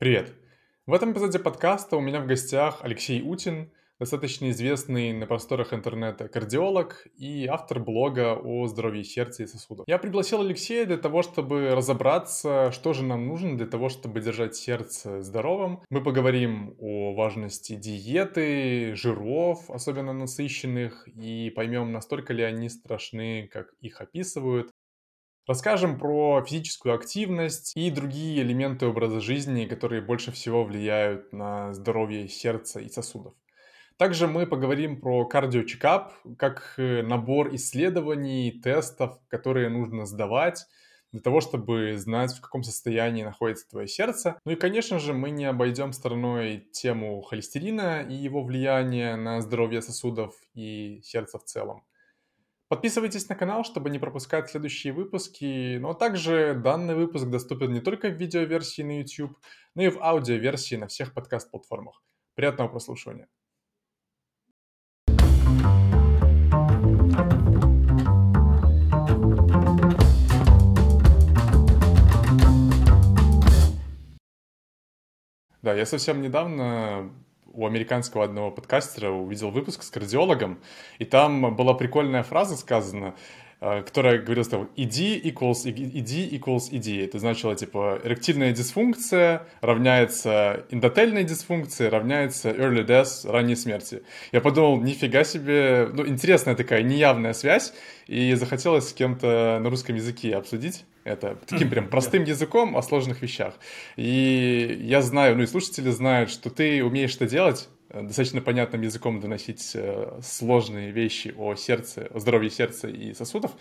Привет! В этом эпизоде подкаста у меня в гостях Алексей Утин, достаточно известный на просторах интернета кардиолог и автор блога о здоровье сердца и сосудов. Я пригласил Алексея для того, чтобы разобраться, что же нам нужно для того, чтобы держать сердце здоровым. Мы поговорим о важности диеты, жиров, особенно насыщенных, и поймем, настолько ли они страшны, как их описывают. Расскажем про физическую активность и другие элементы образа жизни, которые больше всего влияют на здоровье сердца и сосудов. Также мы поговорим про кардиочекап, как э, набор исследований, тестов, которые нужно сдавать для того, чтобы знать, в каком состоянии находится твое сердце. Ну и, конечно же, мы не обойдем стороной тему холестерина и его влияния на здоровье сосудов и сердца в целом. Подписывайтесь на канал, чтобы не пропускать следующие выпуски, но также данный выпуск доступен не только в видеоверсии на YouTube, но и в аудиоверсии на всех подкаст-платформах. Приятного прослушивания! Да, я совсем недавно у американского одного подкастера увидел выпуск с кардиологом, и там была прикольная фраза сказана, э, которая говорила, что ED equals ED equals ED. Это значило, типа, эректильная дисфункция равняется эндотельной дисфункции, равняется early death, ранней смерти. Я подумал, нифига себе, ну, интересная такая неявная связь, и захотелось с кем-то на русском языке обсудить это таким прям простым языком о сложных вещах. И я знаю, ну и слушатели знают, что ты умеешь это делать, э, достаточно понятным языком доносить э, сложные вещи о сердце, о здоровье сердца и сосудов.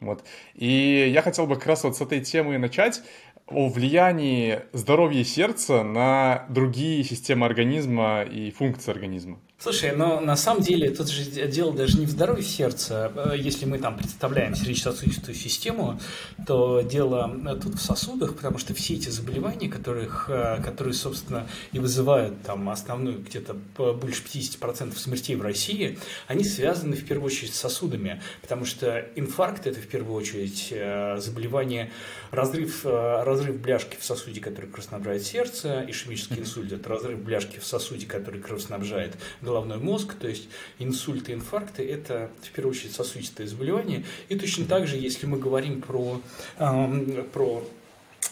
Вот. И я хотел бы как раз вот с этой темы начать о влиянии здоровья сердца на другие системы организма и функции организма. Слушай, но на самом деле тут же дело даже не в здоровье сердца. Э, если мы там представляем сердечно-сосудистую систему, то дело тут в сосудах, потому что все эти заболевания, которых, э, которые, собственно, и вызывают там основную где-то больше 50% смертей в России, они связаны в первую очередь с сосудами, потому что инфаркт – это в первую очередь э, заболевание, разрыв, разрыв бляшки в сосуде, который кровоснабжает сердце, ишемический инсульт – это разрыв бляшки в сосуде, который кровоснабжает головной мозг, то есть инсульты, инфаркты – это в первую очередь сосудистые заболевания. И точно так же, если мы говорим про, э, про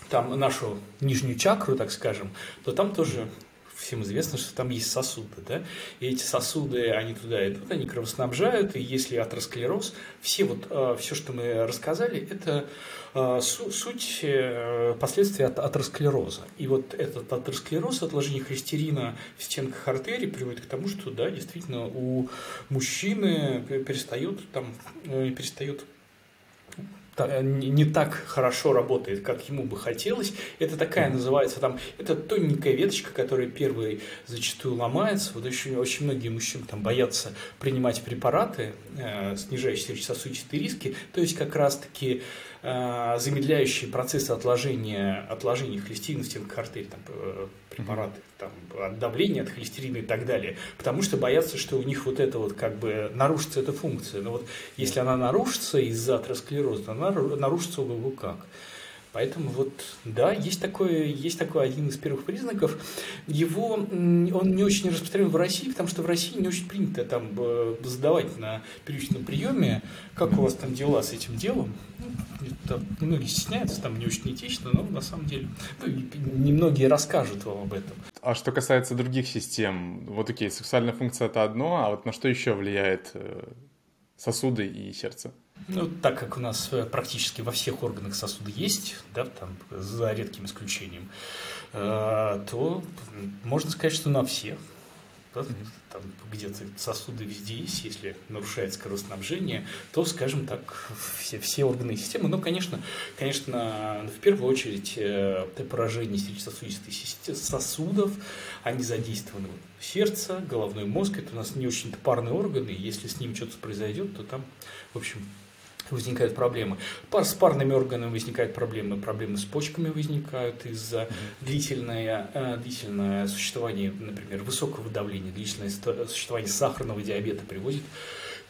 там, нашу нижнюю чакру, так скажем, то там тоже всем известно, что там есть сосуды, да, и эти сосуды, они туда идут, они кровоснабжают, и если атеросклероз, все вот, э, все, что мы рассказали, это э, суть э, последствий от атеросклероза. И вот этот атеросклероз, отложение холестерина в стенках артерий приводит к тому, что, да, действительно, у мужчины перестают там, Э, не так хорошо работает, как ему бы хотелось. Это такая называется там, это тоненькая веточка, которая первой зачастую ломается. Вот очень, очень многие мужчины там боятся принимать препараты, э, снижающие сосудистые риски. То есть как раз-таки э, замедляющие процессы отложения, отложения холестерина в стенках артерий, там, э, препараты там, от давления, от холестерина и так далее, потому что боятся, что у них вот это вот как бы нарушится эта функция. Но вот если она нарушится из-за атеросклероза, она нарушится ого как. Поэтому вот, да, есть такой, есть такой один из первых признаков. Его, он не очень распространен в России, потому что в России не очень принято там э, задавать на первичном приеме, как у вас там дела с этим делом. Ну, многие стесняются, там не очень этично, но на самом деле ну, немногие расскажут вам об этом. А что касается других систем, вот окей, сексуальная функция это одно, а вот на что еще влияет э, сосуды и сердце? Ну, так как у нас э, практически во всех органах сосуда есть, да, там, за редким исключением, э, то можно сказать, что на всех. Там где-то сосуды везде есть, если нарушается кровоснабжение, то, скажем так, все, все органы и системы. Но, конечно, конечно, в первую очередь э, поражение сердечно-сосудистой сосудов, они задействованы сердце, головной мозг, это у нас не очень парные органы, если с ним что-то произойдет, то там, в общем, возникают проблемы. С парными органами возникают проблемы, проблемы с почками возникают из-за длительное, э, длительное существования, например, высокого давления, длительное существование сахарного диабета приводит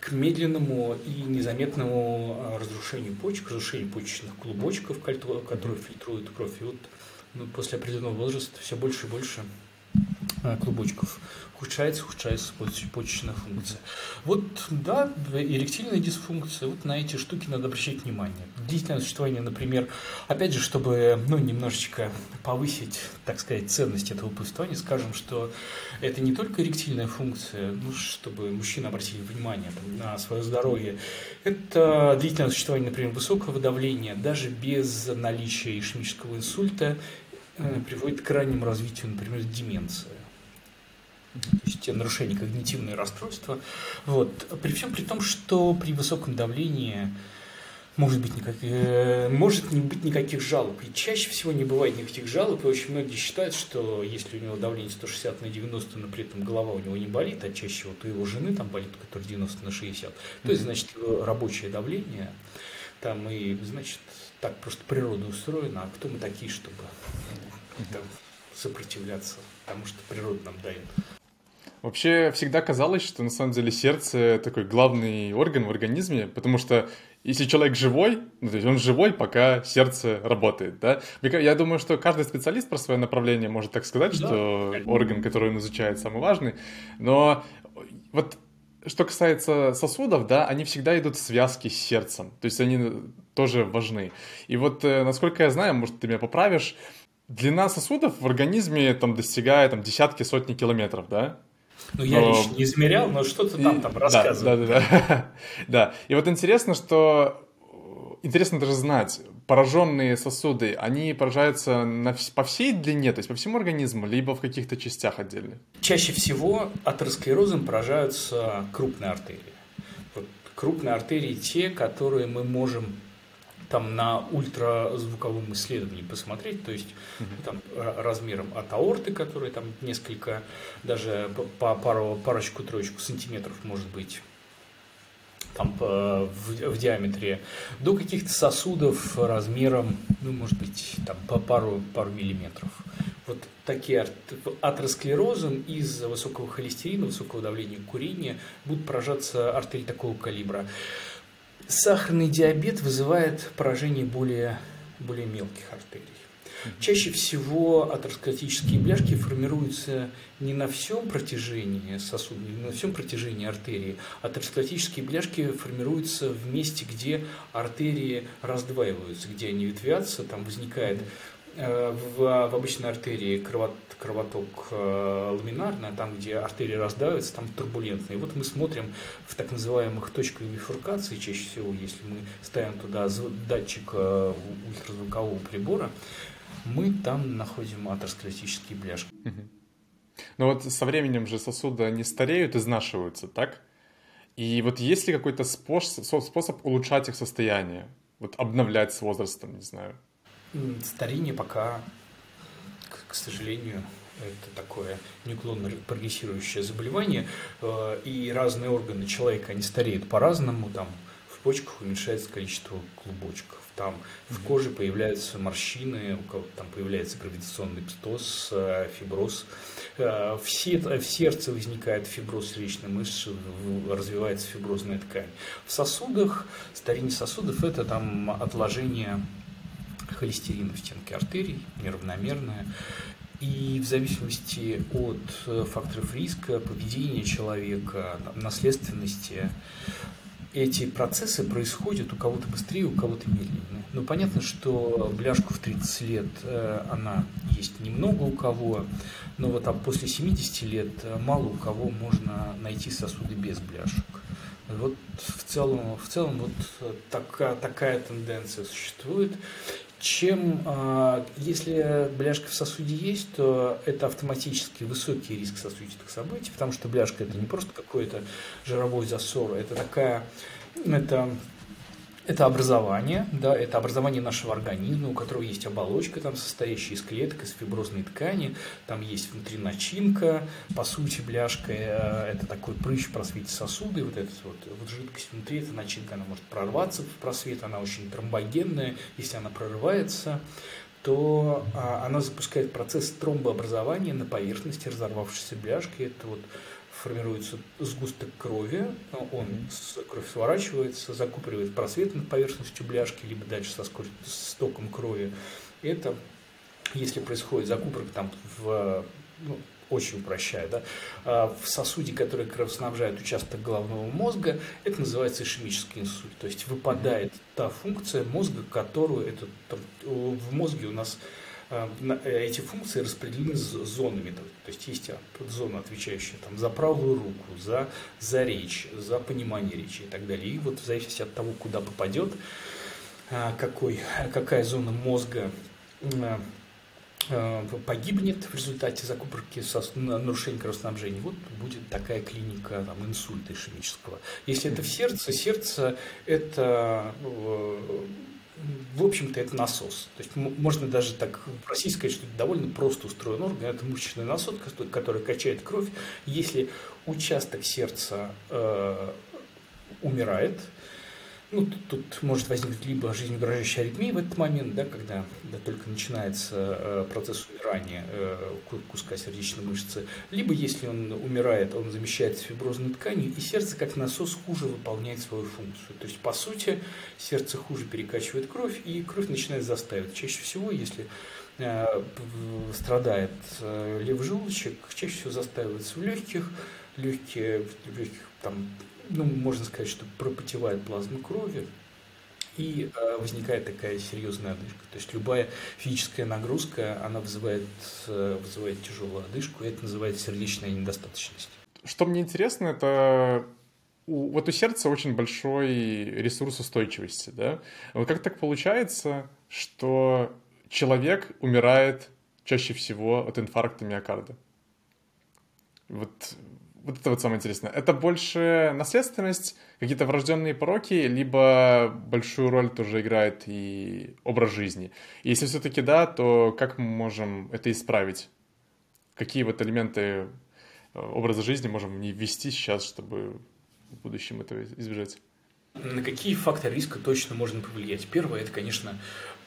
к медленному и незаметному э, разрушению почек, разрушению почечных клубочков, которые фильтруют кровь. И вот ну, после определенного возраста все больше и больше клубочков ухудшается, ухудшается почечная функция. Вот, да, эректильная дисфункция, вот на эти штуки надо обращать внимание. Длительное существование, например, опять же, чтобы, ну, немножечко повысить, так сказать, ценность этого повествования, скажем, что это не только эректильная функция, ну, чтобы мужчины обратили внимание на свое здоровье, это длительное существование, например, высокого давления, даже без наличия ишемического инсульта, э, приводит к раннему развитию, например, деменции то есть те нарушения, когнитивные расстройства. Вот. При всем при том, что при высоком давлении может, быть никак, э, может не быть никаких жалоб. И чаще всего не бывает никаких жалоб, и очень многие считают, что если у него давление 160 на 90, но при этом голова у него не болит, а чаще всего у его жены там болит, которая 90 на 60, то есть, значит, рабочее давление там и, значит, так просто природа устроена, а кто мы такие, чтобы там, сопротивляться тому, что природа нам дает. Вообще всегда казалось, что на самом деле сердце такой главный орган в организме, потому что если человек живой, ну, то есть он живой, пока сердце работает, да? Я думаю, что каждый специалист про свое направление может так сказать, да. что орган, который он изучает, самый важный. Но вот что касается сосудов, да, они всегда идут в связке с сердцем, то есть они тоже важны. И вот, э, насколько я знаю, может, ты меня поправишь, длина сосудов в организме там достигает там, десятки, сотни километров, да? Ну, я но... лично не измерял, но что-то там, там рассказывал. Да, да, да. да. И вот интересно, что... Интересно даже знать, пораженные сосуды, они поражаются на, по всей длине, то есть по всему организму, либо в каких-то частях отдельных? Чаще всего атеросклерозом поражаются крупные артерии. Вот крупные артерии те, которые мы можем там на ультразвуковом исследовании посмотреть, то есть угу. там размером от аорты, который там несколько, даже по пару, парочку, троечку сантиметров может быть там в, в диаметре, до каких-то сосудов размером, ну, может быть, там по пару, пару миллиметров. Вот такие атеросклерозом из-за высокого холестерина, высокого давления курения будут поражаться артерии такого калибра. Сахарный диабет вызывает поражение более, более мелких артерий. Чаще всего атеросклеротические бляшки формируются не на всем протяжении сосуда, не на всем протяжении артерии. Атеросклеротические бляшки формируются в месте, где артерии раздваиваются, где они ветвятся, там возникает в, в обычной артерии кровот, кровоток э, ламинарный, там, где артерии раздавятся, там турбулентно. И вот мы смотрим в так называемых точках бифуркации, чаще всего, если мы ставим туда датчик э, ультразвукового прибора, мы там находим атеросклеротические бляшки. Но вот со временем же сосуды не стареют, изнашиваются, так? И вот есть ли какой-то способ, способ улучшать их состояние? Вот обновлять с возрастом, не знаю. Старение пока, к, сожалению, это такое неуклонно прогрессирующее заболевание, э, и разные органы человека, они стареют по-разному, там в почках уменьшается количество клубочков, там в коже появляются морщины, у кого там появляется гравитационный пстоз, э, фиброз, э, в, сердце возникает фиброз сердечной мышцы, развивается фиброзная ткань. В сосудах, старение сосудов – это там отложение холестерина в стенке артерий, неравномерная. И в зависимости от э, факторов риска, поведения человека, наследственности, эти процессы происходят у кого-то быстрее, у кого-то медленнее. Но понятно, что бляшку в 30 лет э, она есть немного у кого, но вот а после 70 лет э, мало у кого можно найти сосуды без бляшек. Вот в целом, в целом вот такая, такая тенденция существует чем, а, если бляшка в сосуде есть, то это автоматически высокий риск сосудистых событий, потому что бляшка это не просто какой-то жировой засор, это такая, это это образование, да, это образование нашего организма, у которого есть оболочка, там, состоящая из клеток, из фиброзной ткани, там есть внутри начинка, по сути, бляшка э, – это такой прыщ в просвете сосуда, вот эта вот, вот жидкость внутри, эта начинка, она может прорваться в просвет, она очень тромбогенная, если она прорывается, то а, она запускает процесс тромбообразования на поверхности разорвавшейся бляшки, это вот формируется сгусток крови, он кровь сворачивается, закупоривает просвет над поверхностью бляшки, либо дальше со, скоростью, с током крови. Это если происходит закупорка там в ну, очень упрощая, да, а в сосуде, который кровоснабжает участок головного мозга, это называется ишемический инсульт. То есть выпадает та функция мозга, которую это, там, в мозге у нас эти функции распределены зонами. То есть есть зона, отвечающая там, за правую руку, за, за речь, за понимание речи и так далее. И вот в зависимости от того, куда попадет, а, какой, какая зона мозга Э, погибнет в результате закупорки нарушения кровоснабжения, вот будет такая клиника там, инсульта ишемического. Если это в сердце, сердце это э, в общем-то, это насос. То есть можно даже так просить сказать, что это довольно просто устроен орган. Это мышечный насос, который качает кровь. Если участок сердца э, умирает, ну, тут, тут может возникнуть либо жизнеугрожающая аритмия в этот момент, да, когда да, только начинается э, процесс умирания э, куска сердечной мышцы, либо если он умирает, он замещается фиброзной тканью, и сердце как насос хуже выполняет свою функцию. То есть, по сути, сердце хуже перекачивает кровь, и кровь начинает застаивать. Чаще всего, если э, страдает э, левый желудочек, чаще всего застаивается в легких, легкие, в легких там ну, можно сказать, что пропотевает плазма крови, и э, возникает такая серьезная одышка. То есть любая физическая нагрузка, она вызывает, э, вызывает тяжелую одышку, и это называется сердечная недостаточность. Что мне интересно, это у, вот у сердца очень большой ресурс устойчивости, да? Вот как так получается, что человек умирает чаще всего от инфаркта миокарда? Вот вот это вот самое интересное. Это больше наследственность, какие-то врожденные пороки, либо большую роль тоже играет и образ жизни. И если все-таки да, то как мы можем это исправить? Какие вот элементы э, образа жизни можем не ввести сейчас, чтобы в будущем этого избежать? На какие факторы риска точно можно повлиять? Первое, это, конечно,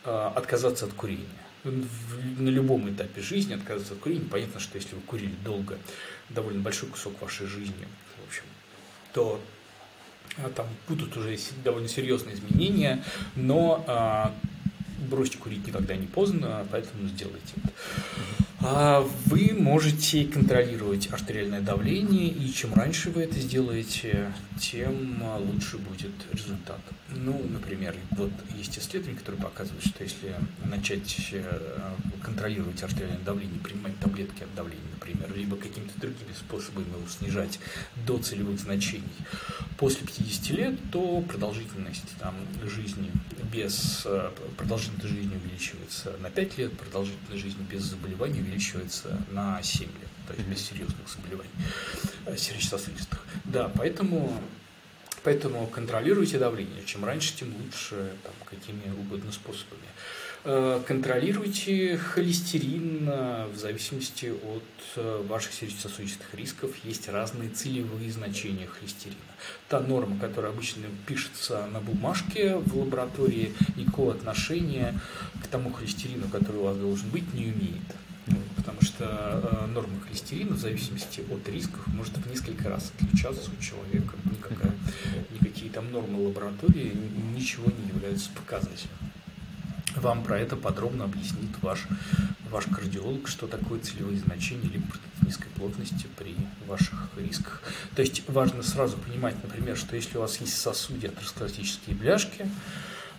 э, отказаться от курения. На любом этапе жизни отказаться от курения. Понятно, что если вы курили долго, довольно большой кусок вашей жизни, в общем, то а, там будут уже довольно серьезные изменения, но а, бросить курить никогда не поздно, поэтому сделайте это. А вы можете контролировать артериальное давление, и чем раньше вы это сделаете, тем лучше будет результат. Ну, например, вот есть исследования, которые показывают, что если начать э, контролировать артериальное давление, принимать таблетки от давления, например, либо какими-то другими способами его снижать до целевых значений, после 50 лет, то продолжительность там, жизни без э, продолжительность жизни увеличивается на 5 лет, продолжительность жизни без заболеваний увеличивается на 7 лет, то есть без серьезных заболеваний э, сердечно-сосудистых. Да, поэтому, поэтому контролируйте давление. Чем раньше, тем лучше, там, какими угодно способами. Э, контролируйте холестерин в зависимости от э, ваших сердечно-сосудистых рисков. Есть разные целевые значения холестерина. Та норма, которая обычно пишется на бумажке в лаборатории, никакого отношения к тому холестерину, который у вас должен быть, не имеет. Потому что э, норма холестерина в зависимости от рисков может в несколько раз отличаться у человека. Никакая, никакие там нормы лаборатории ничего не являются показателем. Вам про это подробно объяснит ваш, ваш кардиолог, что такое целевые значения либо низкой плотности при ваших рисках. То есть важно сразу понимать, например, что если у вас есть сосуде атеросклеротические бляшки,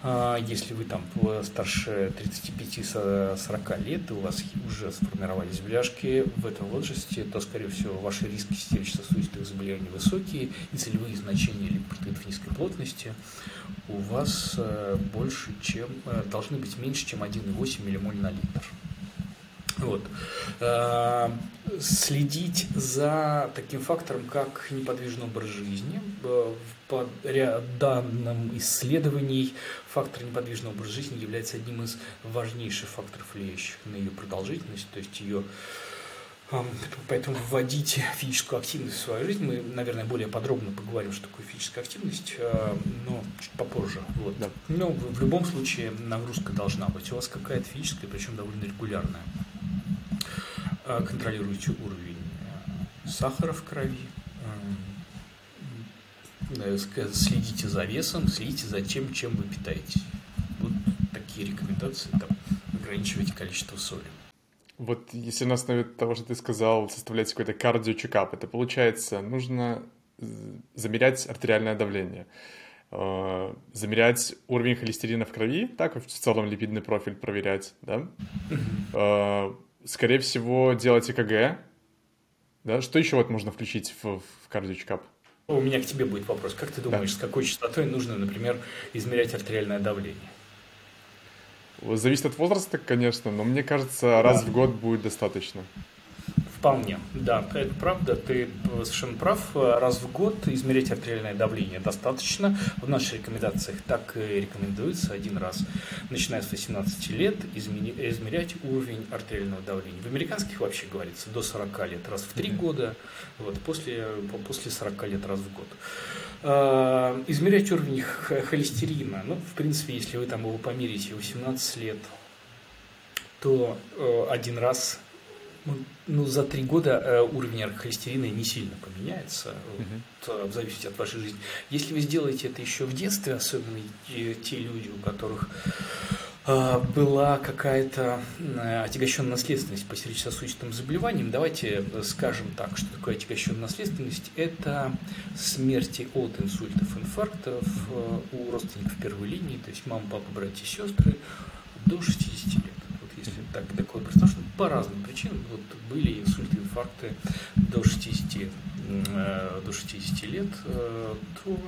если вы там старше 35-40 лет, и у вас уже сформировались бляшки в этом возрасте, то, скорее всего, ваши риски сердечно-сосудистых заболеваний высокие, и целевые значения липопротеидов низкой плотности у вас э, больше, чем, э, должны быть меньше, чем 1,8 миллимоль на литр. Вот. Э, следить за таким фактором, как неподвижный образ жизни. По данным исследований, фактор неподвижного образа жизни является одним из важнейших факторов, влияющих на ее продолжительность, то есть ее Поэтому вводить физическую активность в свою жизнь. Мы, наверное, более подробно поговорим, что такое физическая активность, но чуть попозже. Вот. Да. Но в любом случае нагрузка должна быть. У вас какая-то физическая, причем довольно регулярная. А, контролируйте уровень э, сахара в крови, э, следите за весом, следите за тем, чем вы питаетесь. Вот такие рекомендации. Там, ограничивать количество соли. Вот если на основе того, что ты сказал, составлять какой-то кардио-чекап, это получается, нужно замерять артериальное давление, э, замерять уровень холестерина в крови, так, в целом липидный профиль проверять, да? Э, скорее всего, делать ЭКГ, да? Что еще вот можно включить в, в кардио-чекап? У меня к тебе будет вопрос. Как ты думаешь, да. с какой частотой нужно, например, измерять артериальное давление? Зависит от возраста, конечно, но мне кажется, раз в год будет достаточно. Вполне, да, это правда, ты совершенно прав. Раз в год измерить артериальное давление достаточно. В наших рекомендациях так и рекомендуется один раз, начиная с 18 лет, измерять уровень артериального давления. В американских вообще говорится до 40 лет раз в 3 года, вот, после, после 40 лет раз в год. А, измерять уровень холестерина, ну, в принципе, если вы там его померите 18 лет, то э, один раз ну, ну, за три года э, уровень холестерина не сильно поменяется, угу. в зависимости от вашей жизни. Если вы сделаете это еще в детстве, особенно те люди, у которых э, была какая-то отягощенная наследственность по сердечно-сосудистым заболеваниям, давайте скажем так, что такое отягощенная наследственность. Это смерти от инсультов, инфарктов у родственников первой линии, то есть мама, папа, братья, сестры до 60 лет если так такое представить, по разным причинам. Вот были инсульты, инфаркты до 60, э, до 60 лет, э, то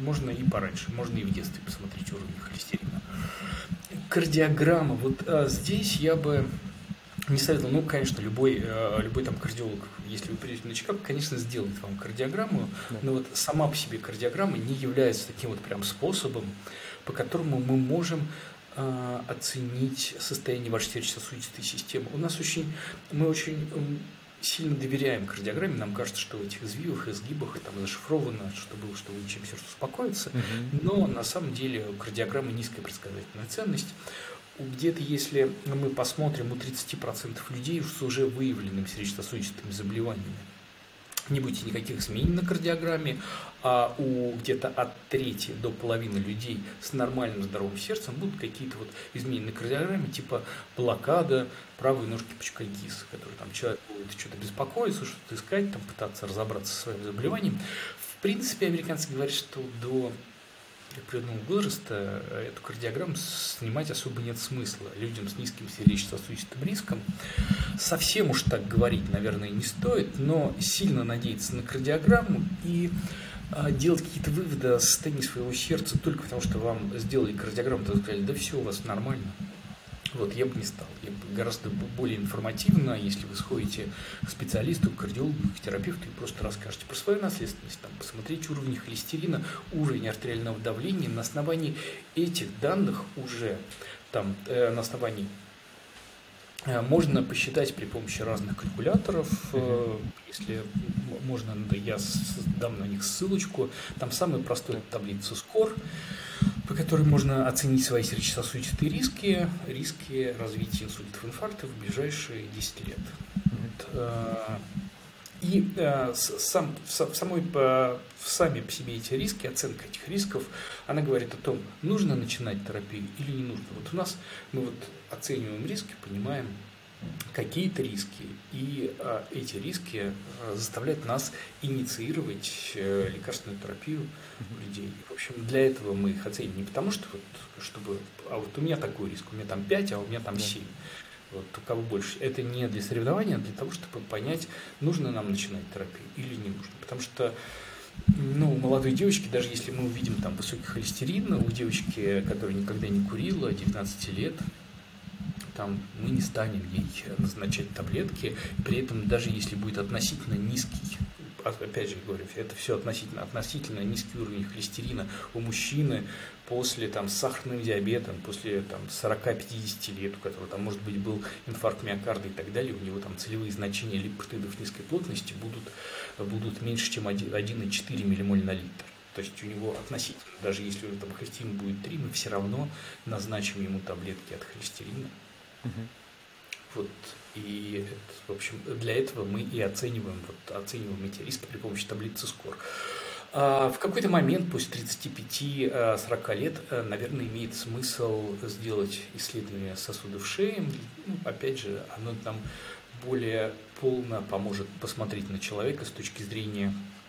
можно и пораньше, можно и в детстве посмотреть уровень холестерина. Кардиограмма. Вот а здесь я бы не советовал, ну, конечно, любой, любой там кардиолог, если вы придете на чекап, конечно, сделает вам кардиограмму, да. но вот сама по себе кардиограмма не является таким вот прям способом, по которому мы можем оценить состояние вашей сердечно-сосудистой системы. У нас очень, мы очень сильно доверяем кардиограмме, нам кажется, что в этих извивах, изгибах там зашифровано, что было, что вы чем сердце успокоится, угу. но на самом деле у кардиограммы низкая предсказательная ценность. Где-то, если мы посмотрим, у 30% людей с уже выявленными сердечно-сосудистыми заболеваниями не будет никаких изменений на кардиограмме, а у где-то от трети до половины людей с нормальным здоровым сердцем будут какие-то вот изменения на кардиограмме, типа блокада правой ножки пучкагиса, который там человек будет что-то беспокоиться, что-то искать, там пытаться разобраться со своим заболеванием. В принципе, американцы говорят, что до определенного возраста э, эту кардиограмму снимать особо нет смысла. Людям с низким сердечно-сосудистым риском совсем уж так говорить, наверное, не стоит, но сильно надеяться на кардиограмму и а, делать какие-то выводы о состоянии своего сердца только потому, что вам сделали кардиограмму, то сказали, да все у вас нормально. Вот, я бы не стал. Я бы гораздо более информативно, если вы сходите к специалисту, к кардиологу, к терапевту и просто расскажете про свою наследственность, там, посмотрите уровень холестерина, уровень артериального давления. На основании этих данных уже, там, э, на основании э, можно посчитать при помощи разных калькуляторов, э, если можно, я дам на них ссылочку. Там самая простая таблица SCORE по которой можно оценить свои сердечно-сосудистые риски, риски развития инсультов, инфарктов в ближайшие 10 лет. Вот. Э, и э, сам, в, самой, в сами по себе эти риски, оценка этих рисков, она говорит о том, нужно начинать терапию или не нужно. Вот у нас мы вот оцениваем риски, понимаем, какие-то риски, и а, эти риски а, заставляют нас инициировать а, лекарственную терапию у людей. В общем, для этого мы их оценим не потому, что вот, чтобы, а вот у меня такой риск, у меня там 5, а у меня там 7. Вот у кого больше. Это не для соревнования, а для того, чтобы понять, нужно нам начинать терапию или не нужно. Потому что ну, у молодой девочки, даже если мы увидим там высокий холестерин, у девочки, которая никогда не курила, 19 лет, там мы не станем ей назначать таблетки, при этом даже если будет относительно низкий опять же говорю, это все относительно, относительно низкий уровень холестерина у мужчины после там, с сахарным диабетом, после там, 40-50 лет, у которого там, может быть, был инфаркт миокарда и так далее, у него там целевые значения липоптидов низкой плотности будут, будут меньше, чем 1,4 миллимоль на литр. То есть у него относительно, даже если у там холестерин будет 3, мы все равно назначим ему таблетки от холестерина. Угу. Вот. И, в общем, для этого мы и оцениваем, вот, оцениваем эти риски при помощи таблицы SCORE. А, в какой-то момент, после 35-40 лет, наверное, имеет смысл сделать исследование сосудов шеи. Ну, опять же, оно там более полно поможет посмотреть на человека с точки зрения а,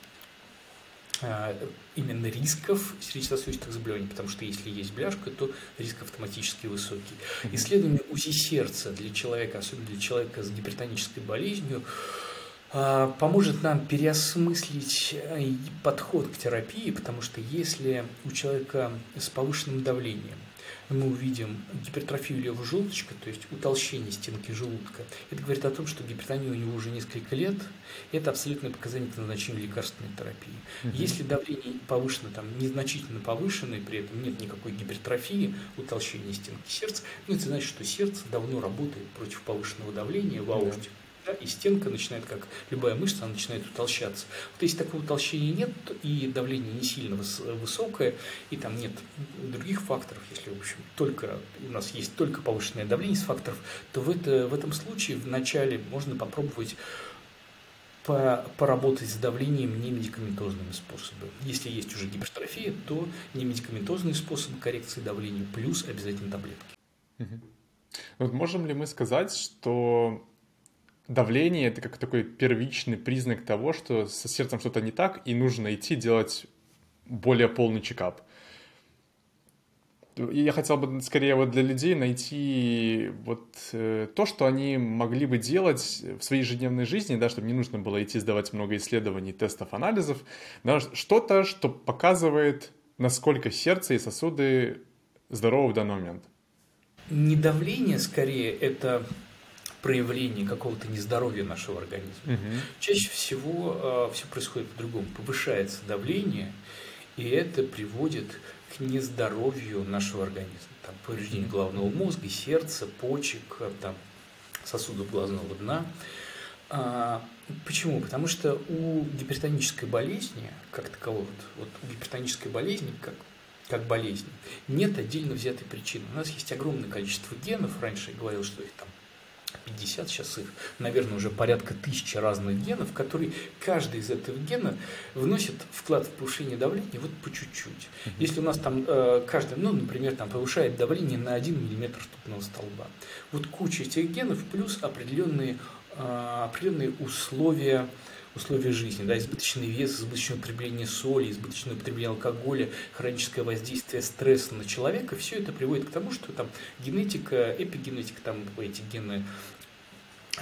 именно рисков сердечно-сосудистых заболеваний, потому что если есть бляшка, то риск автоматически высокий. Исследование УЗИ сердца для человека, особенно для человека с гипертонической болезнью, а, поможет нам переосмыслить э, подход к терапии, потому что если у человека с повышенным давлением мы увидим гипертрофию левого желудочка, то есть утолщение стенки желудка. Это говорит о том, что гипертония у него уже несколько лет. Это абсолютное показание к назначению лекарственной терапии. Угу. Если давление повышено, там, незначительно повышено, и при этом нет никакой гипертрофии, утолщения стенки сердца, ну, это значит, что сердце давно работает против повышенного давления в аорте. Да да, и стенка начинает, как любая мышца, она начинает утолщаться. Вот если такого утолщения нет, и давление не сильно высокое, и там нет других факторов, если, в общем, только у нас есть только повышенное давление из факторов, то в, это, в этом случае вначале можно попробовать по, поработать с давлением немедикаментозными способами. Если есть уже гипертрофия, то немедикаментозные способы коррекции давления плюс обязательно таблетки. Угу. Вот можем ли мы сказать, что давление это как такой первичный признак того, что со сердцем что-то не так, и нужно идти делать более полный чекап. Я хотел бы скорее вот для людей найти вот э, то, что они могли бы делать в своей ежедневной жизни, да, чтобы не нужно было идти сдавать много исследований, тестов, анализов, да, что-то, что показывает, насколько сердце и сосуды здоровы в данный момент. Не давление, скорее, это проявлении какого-то нездоровья нашего организма. Угу. Чаще всего э, все происходит по-другому. Повышается давление, и это приводит к нездоровью нашего организма. Там повреждение головного мозга, сердца, почек, э, там, сосудов глазного дна. А, почему? Потому что у гипертонической болезни, как таковой, вот, вот у гипертонической болезни, как как болезни. Нет отдельно взятой причины. У нас есть огромное количество генов. Раньше я говорил, что их там 50, сейчас их, наверное, уже порядка тысячи разных генов, которые каждый из этих генов вносит вклад в повышение давления вот по чуть-чуть. Если у нас там э, каждый, ну, например, там повышает давление на 1 мм ртутного столба, вот куча этих генов плюс определенные, э, определенные условия условия жизни, да, избыточный вес, избыточное употребление соли, избыточное употребление алкоголя, хроническое воздействие стресса на человека, все это приводит к тому, что там генетика, эпигенетика, там эти гены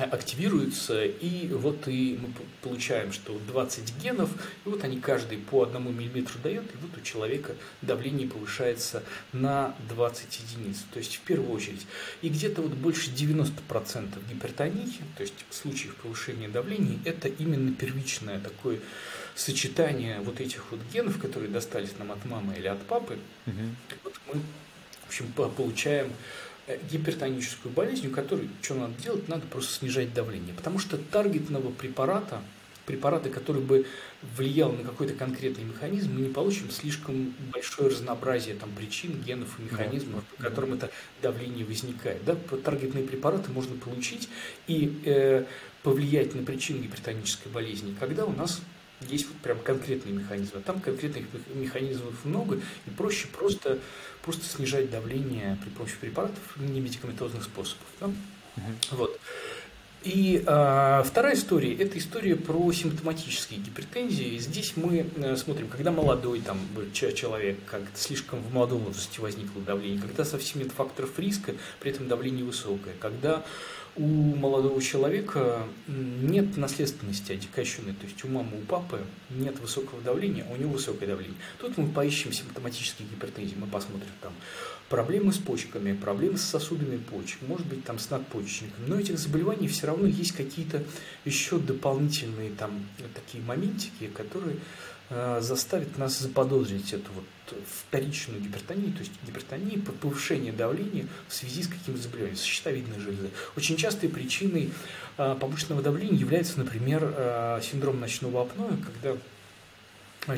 активируются, и вот и мы получаем, что 20 генов, и вот они каждый по одному миллиметру дают, и вот у человека давление повышается на 20 единиц, то есть в первую очередь. И где-то вот больше 90% гипертонии, то есть случаев повышения давления, это именно первичное такое сочетание вот этих вот генов, которые достались нам от мамы или от папы. Угу. Вот мы, в общем, получаем гипертоническую болезнь, у которой что надо делать? Надо просто снижать давление. Потому что таргетного препарата, препарата, который бы влиял на какой-то конкретный механизм, мы не получим слишком большое разнообразие там, причин, генов и механизмов, по которым это давление возникает. Да? Таргетные препараты можно получить и э, повлиять на причины гипертонической болезни, когда у нас есть вот прям конкретные механизмы. Там конкретных механизмов много, и проще просто, просто снижать давление при помощи препаратов, не медикаментозных способов. Да? Угу. Вот. И э, вторая история – это история про симптоматические гипертензии. Здесь мы э, смотрим, когда молодой там, человек, как слишком в молодом возрасте возникло давление, когда совсем нет факторов риска, при этом давление высокое, когда у молодого человека нет наследственности отекащенной, то есть у мамы, у папы нет высокого давления, а у него высокое давление. Тут мы поищем симптоматические гипертензии, мы посмотрим там проблемы с почками, проблемы с сосудами почек, может быть там с надпочечниками, но этих заболеваний все равно есть какие-то еще дополнительные там такие моментики, которые Э, заставит нас заподозрить эту вот вторичную гипертонию, то есть гипертонию, повышение давления в связи с каким-то заболеванием, с щитовидной железой. Очень частой причиной э, повышенного давления является, например, э, синдром ночного апноэ, когда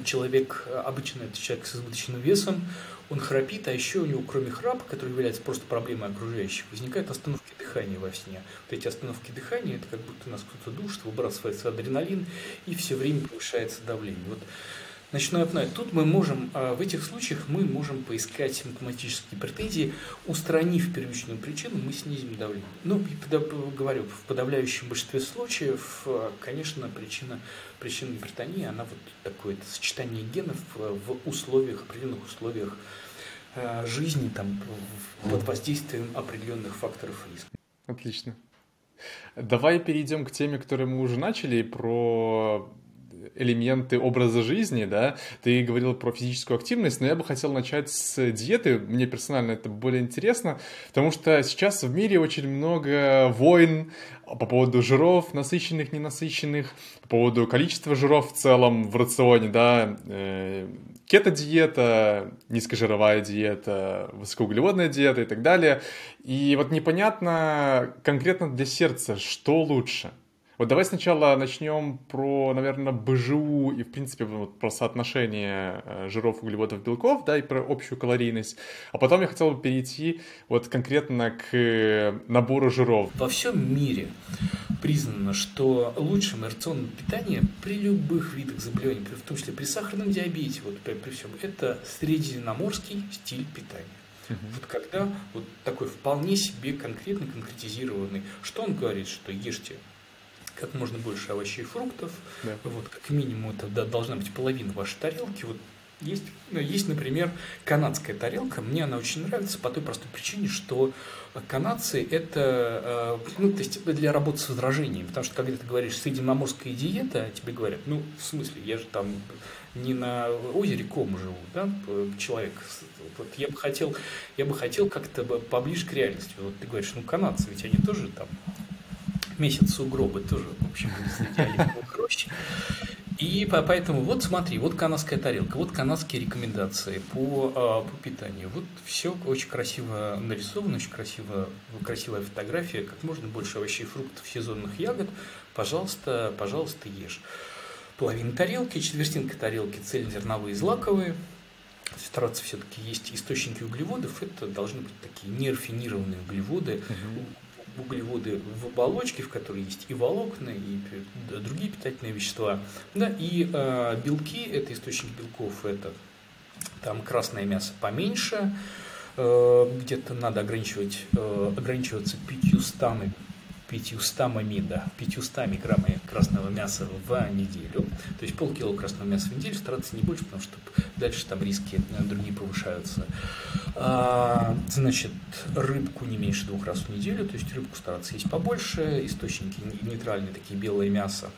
человек, обычно это человек с избыточным весом, он храпит, а еще у него, кроме храпа, который является просто проблемой окружающих, возникают остановки дыхания во сне. Вот эти остановки дыхания, это как будто нас кто-то душит, выбрасывается адреналин, и все время повышается давление. Вот Ночной апноэ. Тут мы можем, а, в этих случаях мы можем поискать симптоматические претензии, устранив первичную причину, мы снизим давление. Ну, говорю, в подавляющем большинстве случаев, а, конечно, причина, причина гипертонии, она вот такое сочетание генов в условиях, определенных условиях а, жизни, там, под воздействием определенных факторов риска. Отлично. Давай перейдем к теме, которую мы уже начали, про элементы образа жизни, да, ты говорил про физическую активность, но я бы хотел начать с диеты, мне персонально это более интересно, потому что сейчас в мире очень много войн по поводу жиров, насыщенных, ненасыщенных, по поводу количества жиров в целом в рационе, да, э, кето-диета, низкожировая диета, высокоуглеводная диета и так далее. И вот непонятно конкретно для сердца, что лучше – вот давай сначала начнем про, наверное, БЖУ и, в принципе, вот про соотношение э, жиров, углеводов, белков, да, и про общую калорийность. А потом я хотел бы перейти вот конкретно к набору жиров. Во всем мире признано, что лучшим рационным питанием при любых видах заболеваний, в том числе при сахарном диабете, вот при, при всем, это средиземноморский стиль питания. Вот когда вот такой вполне себе конкретно конкретизированный, что он говорит, что ешьте как можно больше овощей и фруктов. Да. Вот, как минимум, это да, должна быть половина вашей тарелки. Вот есть, ну, есть, например, канадская тарелка. Мне она очень нравится по той простой причине, что канадцы это, э, ну, то есть для работы с возражением. Потому что когда ты говоришь средиземноморская диета, тебе говорят, ну, в смысле, я же там не на озере Ком живу, да, человек. Вот я бы хотел, я бы хотел как-то поближе к реальности. Вот ты говоришь, ну, канадцы, ведь они тоже там месяц сугробы тоже, в общем, оливковых рощ. И поэтому вот смотри, вот канадская тарелка, вот канадские рекомендации по, а, по питанию. Вот все очень красиво нарисовано, очень красиво, красивая фотография, как можно больше овощей, фруктов, сезонных ягод. Пожалуйста, пожалуйста, ешь. Половина тарелки, четвертинка тарелки цельнозерновые, злаковые. Стараться все-таки есть источники углеводов. Это должны быть такие нерафинированные углеводы. Угу углеводы в оболочке, в которой есть и волокна, и другие питательные вещества. Да, и э, белки, это источник белков, это там красное мясо поменьше, э, где-то надо ограничивать, э, ограничиваться 500 500 мамида, 500 граммами красного мяса в неделю. То есть полкило красного мяса в неделю, стараться не больше, потому что дальше там риски э, другие повышаются. А, значит, рыбку не меньше двух раз в неделю, то есть рыбку стараться есть побольше, источники нейтральные, такие белое мясо,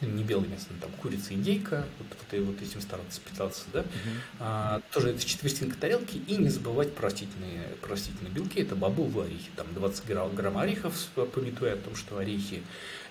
не белое мясо, там курица, индейка, вот, вот, вот этим стараться питаться, да. Uh-huh. А, тоже это четвертинка тарелки, и не забывать про растительные, про растительные белки, это бобовые орехи, там 20 грамм, грамм орехов, пометуя о том, что орехи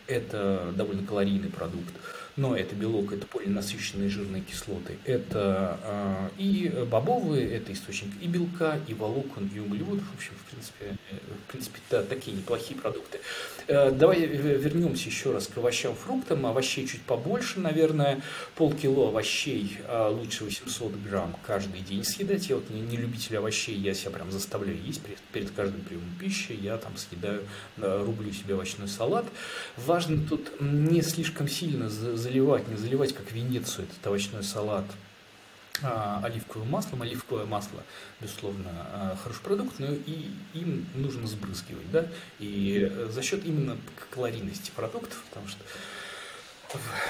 это довольно калорийный продукт но это белок, это полинасыщенные жирные кислоты, это э, и бобовые, это источник и белка, и волокон, и углеводов, в общем, принципе, э, в принципе да, такие неплохие продукты. Э, давай вернемся еще раз к овощам, фруктам, овощей чуть побольше, наверное, полкило овощей, э, лучше 800 грамм каждый день съедать, я вот не, не любитель овощей, я себя прям заставляю есть перед, перед каждым приемом пищи, я там съедаю, рублю себе овощной салат. Важно тут не слишком сильно заливать, не заливать как Венецию этот овощной салат. а, оливковым маслом. Оливковое масло, безусловно, а, хороший продукт, но и им нужно сбрызгивать. Да? И за счет именно калорийности продуктов, потому что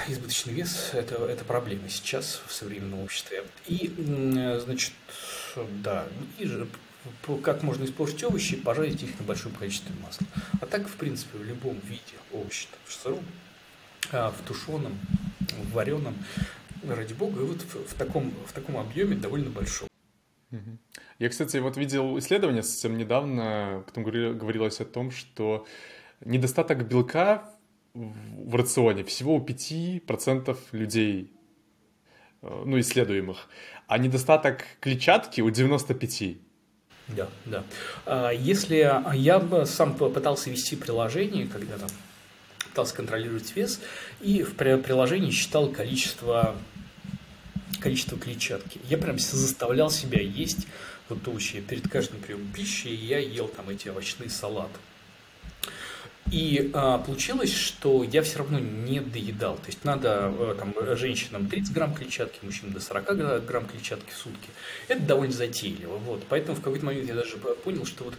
избыточный вес это, это проблема сейчас в современном обществе. И, значит, да, и же как можно испортить овощи, пожарить их небольшим количеством масла. А так, в принципе, в любом виде овощи, в сыром, а, в тушеном, в вареном, ради бога, и вот в, в, таком, в таком объеме довольно большом. Я, кстати, вот видел исследование совсем недавно, там говорилось о том, что недостаток белка в рационе всего у 5% людей, э, ну, исследуемых, а недостаток клетчатки у 95%. Да, да. А если я сам пытался вести приложение, когда там пытался контролировать вес, и в приложении считал количество, количество клетчатки. Я прям заставлял себя есть вот овощи перед каждым приемом пищи, я ел там эти овощные салаты. И а, получилось, что я все равно не доедал. То есть надо а, там, женщинам 30 грамм клетчатки, мужчинам до 40 грамм клетчатки в сутки. Это довольно затейливо. Вот. Поэтому в какой-то момент я даже понял, что вот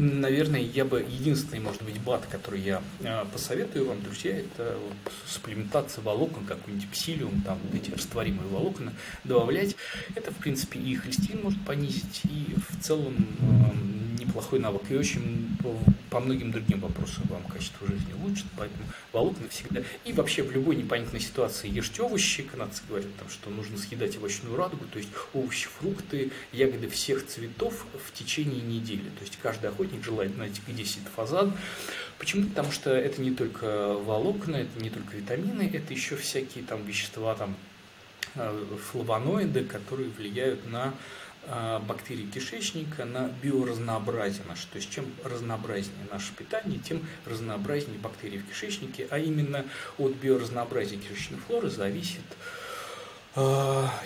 Наверное, я бы единственный, может быть, бат, который я э, посоветую вам, друзья, это вот супплементация волокон, какой-нибудь псилиум, там вот эти растворимые волокна добавлять. Это, в принципе, и холестерин может понизить, и в целом э, неплохой навык. И очень по, многим другим вопросам вам качество жизни улучшит, поэтому волокна всегда. И вообще в любой непонятной ситуации ешьте овощи, канадцы говорят, там, что нужно съедать овощную радугу, то есть овощи, фрукты, ягоды всех цветов в течение недели. То есть каждый охотник охотник желает знать, где сидит фазан. Почему? Потому что это не только волокна, это не только витамины, это еще всякие там вещества, там э, флавоноиды, которые влияют на э, бактерии кишечника, на биоразнообразие наше. То есть чем разнообразнее наше питание, тем разнообразнее бактерии в кишечнике, а именно от биоразнообразия кишечной флоры зависит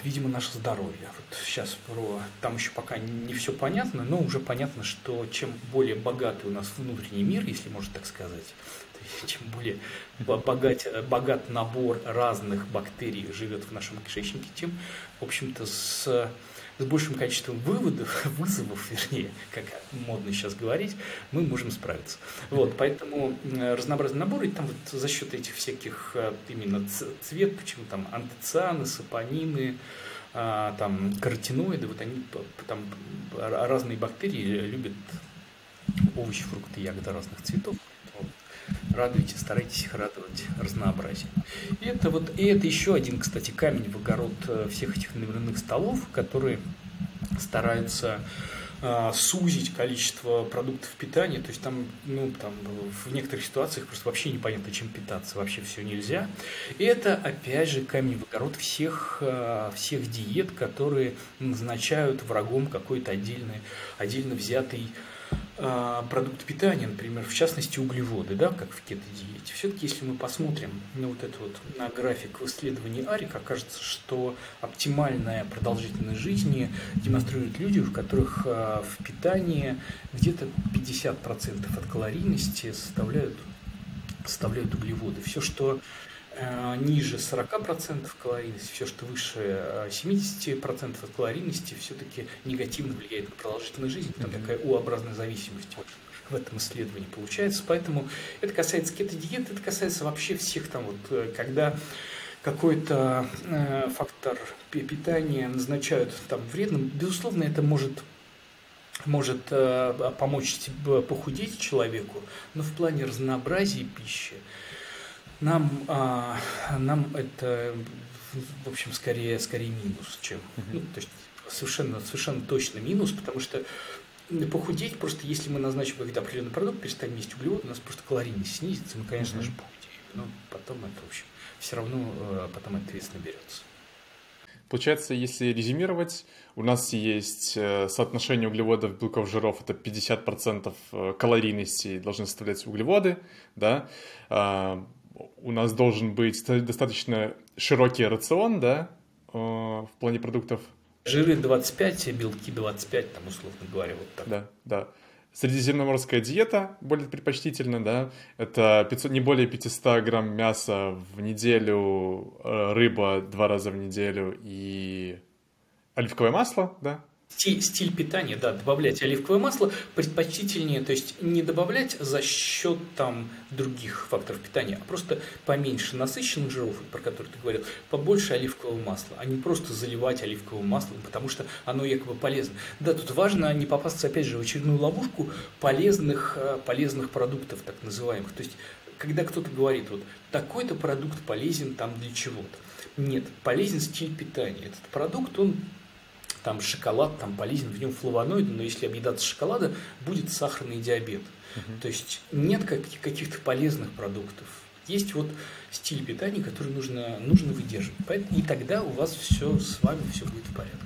видимо, наше здоровье. Вот сейчас про... Там еще пока не все понятно, но уже понятно, что чем более богатый у нас внутренний мир, если можно так сказать, чем более богат, богат набор разных бактерий живет в нашем кишечнике, тем, в общем-то, с с большим количеством выводов, вызовов, вернее, как модно сейчас говорить, мы можем справиться. Вот, поэтому разнообразный набор, и там вот за счет этих всяких э, именно цвет, почему там антоцианы, сапонины, а, там каротиноиды, вот они там разные бактерии любят овощи, фрукты, ягоды разных цветов. Радуйте, старайтесь их радовать разнообразием. И это вот, и это еще один, кстати, камень в огород э, всех этих номерных столов, которые стараются а, сузить количество продуктов питания, то есть там, ну, там в некоторых ситуациях просто вообще непонятно, чем питаться, вообще все нельзя. И это, опять же, камень в огород всех, а, всех диет, которые назначают врагом какой-то отдельный, отдельно взятый а, продукты питания, например, в частности углеводы, да, как в кето-диете. Все-таки, если мы посмотрим на вот это вот на график в исследовании АРИК, окажется, что оптимальная продолжительность жизни демонстрируют люди, у которых а, в питании где-то 50% от калорийности составляют, составляют углеводы. Все, что ниже 40% калорийности, все, что выше 70% от калорийности, все-таки негативно влияет на продолжительность жизни. Там такая У-образная зависимость в этом исследовании получается. Поэтому это касается кето-диет, это касается вообще всех там вот, э, когда какой-то э, фактор питания назначают там вредным, безусловно, это может может э, помочь похудеть человеку, но в плане разнообразия пищи, нам, а, нам это, в общем, скорее, скорее минус, чем, ну, то есть совершенно, совершенно точно минус, потому что похудеть, просто если мы назначим какой-то определенный продукт, перестанем есть углеводы, у нас просто калорийность снизится, мы, конечно mm-hmm. же, похудеем. Но потом это, в общем, все равно э, потом это вес наберется. Получается, если резюмировать, у нас есть э, соотношение углеводов, белков, жиров, это 50% э, калорийности должны составлять углеводы, да, а, у нас должен быть достаточно широкий рацион, да, э, в плане продуктов. Жиры 25, белки 25, там, условно говоря, вот так. Да, да. Средиземноморская диета более предпочтительна, да, это 500, не более 500 грамм мяса в неделю, э, рыба два раза в неделю и оливковое масло, да, Стиль, стиль питания, да, добавлять оливковое масло предпочтительнее, то есть не добавлять за счет там других факторов питания, а просто поменьше насыщенных жиров, про которые ты говорил, побольше оливкового масла, а не просто заливать оливковым маслом, потому что оно якобы полезно. Да, тут важно не попасться, опять же, в очередную ловушку полезных, э, полезных продуктов, так называемых. То есть, когда кто-то говорит, вот такой-то продукт полезен там для чего-то. Нет, полезен стиль питания. Этот продукт, он там шоколад там полезен, в нем флавоноиды, но если объедаться шоколада, будет сахарный диабет. Угу. То есть нет каких-то полезных продуктов. Есть вот стиль питания, который нужно, нужно выдерживать. И тогда у вас все с вами все будет в порядке.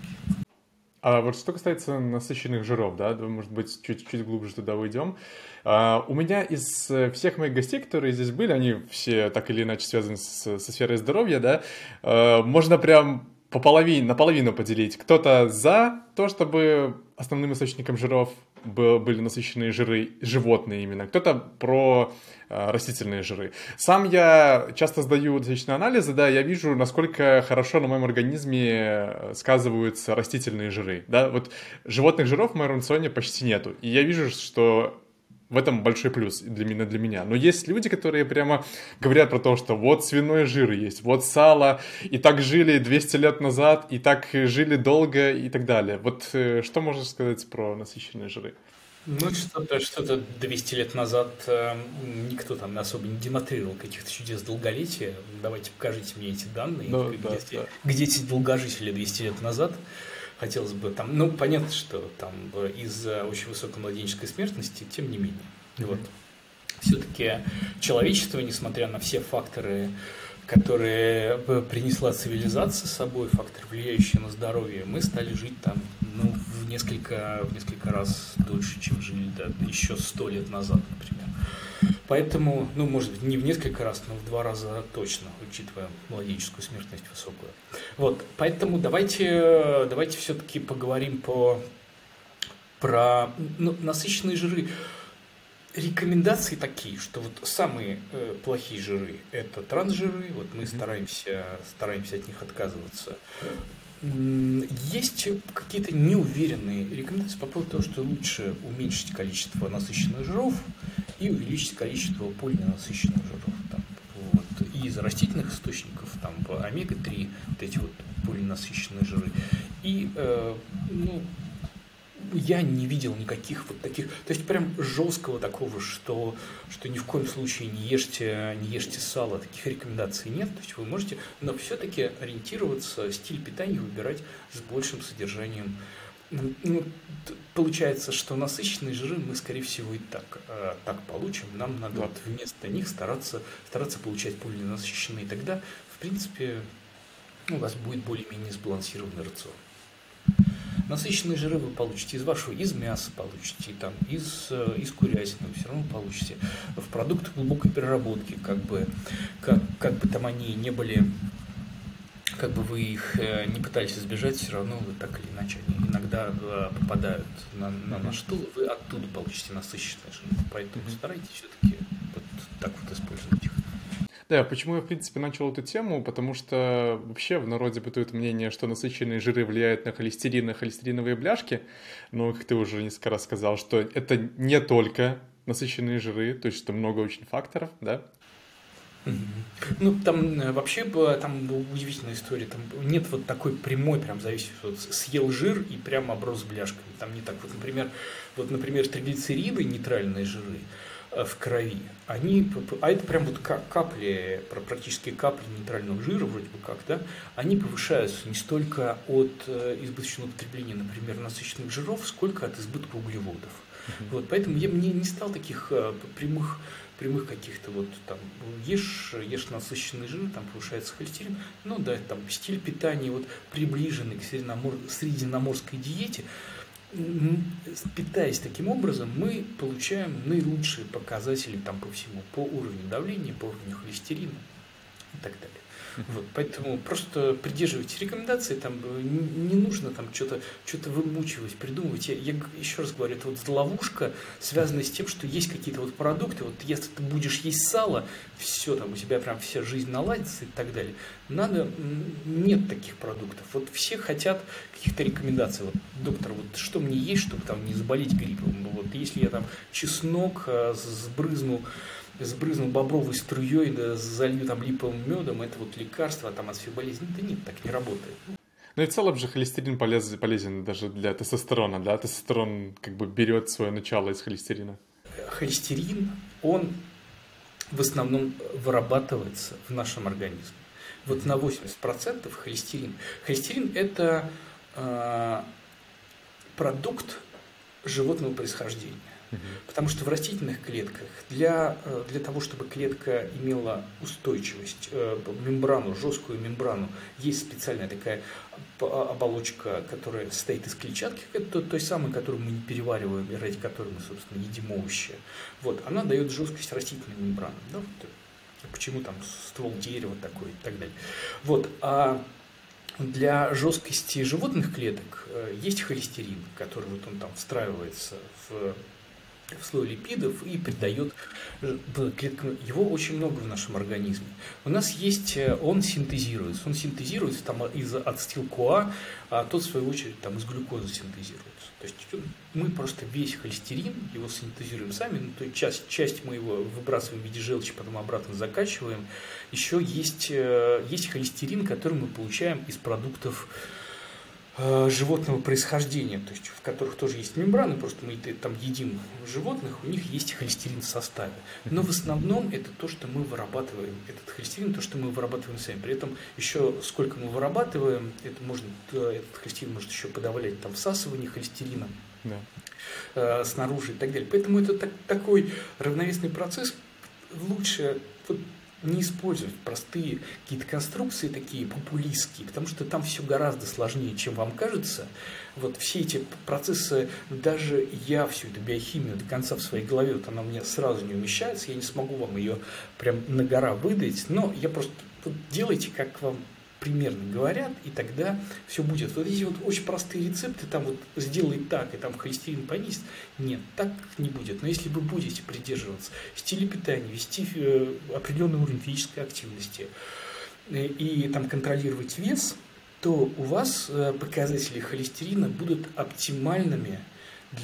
А вот что касается насыщенных жиров, да, может быть, чуть-чуть глубже туда уйдем. А, у меня из всех моих гостей, которые здесь были, они все так или иначе связаны с, со сферой здоровья, да, а, можно прям по наполовину поделить. Кто-то за то, чтобы основным источником жиров были насыщенные жиры, животные именно, кто-то про э, растительные жиры. Сам я часто сдаю различные анализы, да, я вижу, насколько хорошо на моем организме э, сказываются растительные жиры, да, вот животных жиров в моем рационе почти нету, и я вижу, что в этом большой плюс для меня, для меня. Но есть люди, которые прямо говорят про то, что вот свиной жир есть, вот сало, и так жили 200 лет назад, и так жили долго, и так далее. Вот э, что можно сказать про насыщенные жиры? Ну, что-то что 200 лет назад э, никто там особо не демонстрировал каких-то чудес долголетия. Давайте покажите мне эти данные, ну, где, да, да. где эти долгожители 200 лет назад хотелось бы там, ну, понятно, что там из-за очень высокой младенческой смертности, тем не менее. Mm-hmm. Вот. Все-таки человечество, несмотря на все факторы, которые принесла цивилизация с собой, факторы, влияющие на здоровье, мы стали жить там ну, в, несколько, в несколько раз дольше, чем жили да, еще сто лет назад, например. Поэтому, ну, может быть, не в несколько раз, но в два раза точно, учитывая младенческую смертность высокую. Вот, поэтому давайте, давайте все-таки поговорим по, про ну, насыщенные жиры. Рекомендации такие, что вот самые э, плохие жиры – это трансжиры, вот мы стараемся, стараемся от них отказываться. Есть какие-то неуверенные рекомендации по поводу того, что лучше уменьшить количество насыщенных жиров и увеличить количество полиненасыщенных жиров. Там, вот, и из растительных источников, там, омега-3, вот эти вот полиненасыщенные жиры. И, э, ну, я не видел никаких вот таких, то есть прям жесткого такого, что, что ни в коем случае не ешьте, не ешьте сало, таких рекомендаций нет, то есть вы можете, но все-таки ориентироваться, стиль питания выбирать с большим содержанием ну, получается, что насыщенные жиры мы, скорее всего, и так, э, так получим. Нам надо вот вместо них стараться, стараться получать полиненасыщенные. Тогда, в принципе, у вас будет более-менее сбалансированный рацион. Насыщенные жиры вы получите из вашего, из мяса получите, там, из, э, из курятины, все равно получите. В продуктах глубокой переработки, как бы, как, как бы там они не были как бы вы их э, не пытались избежать, все равно вы так или иначе они иногда э, попадают на, на наш стул, вы оттуда получите насыщенные жиры. Поэтому mm-hmm. старайтесь все-таки вот так вот использовать их. Да, почему я, в принципе, начал эту тему? Потому что вообще в народе бытует мнение, что насыщенные жиры влияют на холестерин и холестериновые бляшки. Но, как ты уже несколько раз сказал, что это не только насыщенные жиры, то есть что много очень факторов, да? Ну, там э, вообще там удивительная история. Там нет вот такой прямой прям зависимости. Вот съел жир и прямо оброс бляшками. Там не так. Вот, например, вот, например, триглицериды, нейтральные жиры э, в крови, они, а это прям вот капли, практически капли нейтрального жира, вроде бы как, да, они повышаются не столько от э, избыточного потребления, например, насыщенных жиров, сколько от избытка углеводов. Вот, поэтому я мне не стал таких прямых прямых каких-то вот там ешь, ешь насыщенный жир, там повышается холестерин, ну да, там стиль питания вот приближенный к средиземномор, средиземноморской диете, питаясь таким образом, мы получаем наилучшие показатели там по всему, по уровню давления, по уровню холестерина и так далее. Вот, поэтому просто придерживайтесь рекомендаций, там не нужно там что-то что вымучивать, придумывать. Я, я еще раз говорю, это вот ловушка, связанная с тем, что есть какие-то вот продукты, вот если ты будешь есть сало, все там у тебя прям вся жизнь наладится и так далее. Надо, нет таких продуктов. Вот все хотят каких-то рекомендаций. Вот, доктор, вот что мне есть, чтобы там не заболеть гриппом? Вот если я там чеснок э, сбрызнул бобровой струей, да залью там липовым медом, это вот лекарство там, от всех болезней. Да нет, так не работает. Ну и в целом же холестерин полезен, полезен даже для тестостерона, да? Тестостерон как бы берет свое начало из холестерина. Холестерин, он в основном вырабатывается в нашем организме. Вот на 80% холестерин. Холестерин – это э, продукт животного происхождения. Потому что в растительных клетках для, э, для того, чтобы клетка имела устойчивость, э, мембрану, жесткую мембрану, есть специальная такая оболочка, которая состоит из клетчатки, это той самой, которую мы не перевариваем, и ради которой мы, собственно, едим овощи. Вот, она дает жесткость растительной мембраны. Да, вот, почему там ствол дерева такой и так далее. Вот, а для жесткости животных клеток есть холестерин, который вот он там встраивается в в слой липидов и придает э, клеткам. Его очень много в нашем организме. У нас есть, э, он синтезируется. Он синтезируется там из ацетил-КоА, а тот, в свою очередь, там из глюкозы синтезируется. То есть мы просто весь холестерин, его синтезируем сами, ну, то есть часть, часть мы его выбрасываем в виде желчи, потом обратно закачиваем. Еще есть, э, есть холестерин, который мы получаем из продуктов Э, животного происхождения, то есть в которых тоже есть мембраны, просто мы там едим животных, у них есть холестерин в составе. Но в основном это то, что мы вырабатываем, этот холестерин, то, что мы вырабатываем сами. При этом еще сколько мы вырабатываем, это можно, э, этот холестерин может еще подавлять там всасывание холестерина да. э, снаружи и так далее. Поэтому это так, такой равновесный процесс. Лучше вот, не использовать простые какие-то конструкции такие популистские, потому что там все гораздо сложнее, чем вам кажется. Вот все эти процессы, даже я всю эту биохимию до конца в своей голове, вот она у меня сразу не умещается, я не смогу вам ее прям на гора выдать, но я просто вот делайте, как вам примерно говорят, и тогда все будет. Вот эти вот очень простые рецепты, там вот сделай так, и там холестерин понизит. Нет, так не будет. Но если вы будете придерживаться стиля питания, вести э, определенный уровень физической активности э, и там контролировать вес, то у вас э, показатели холестерина будут оптимальными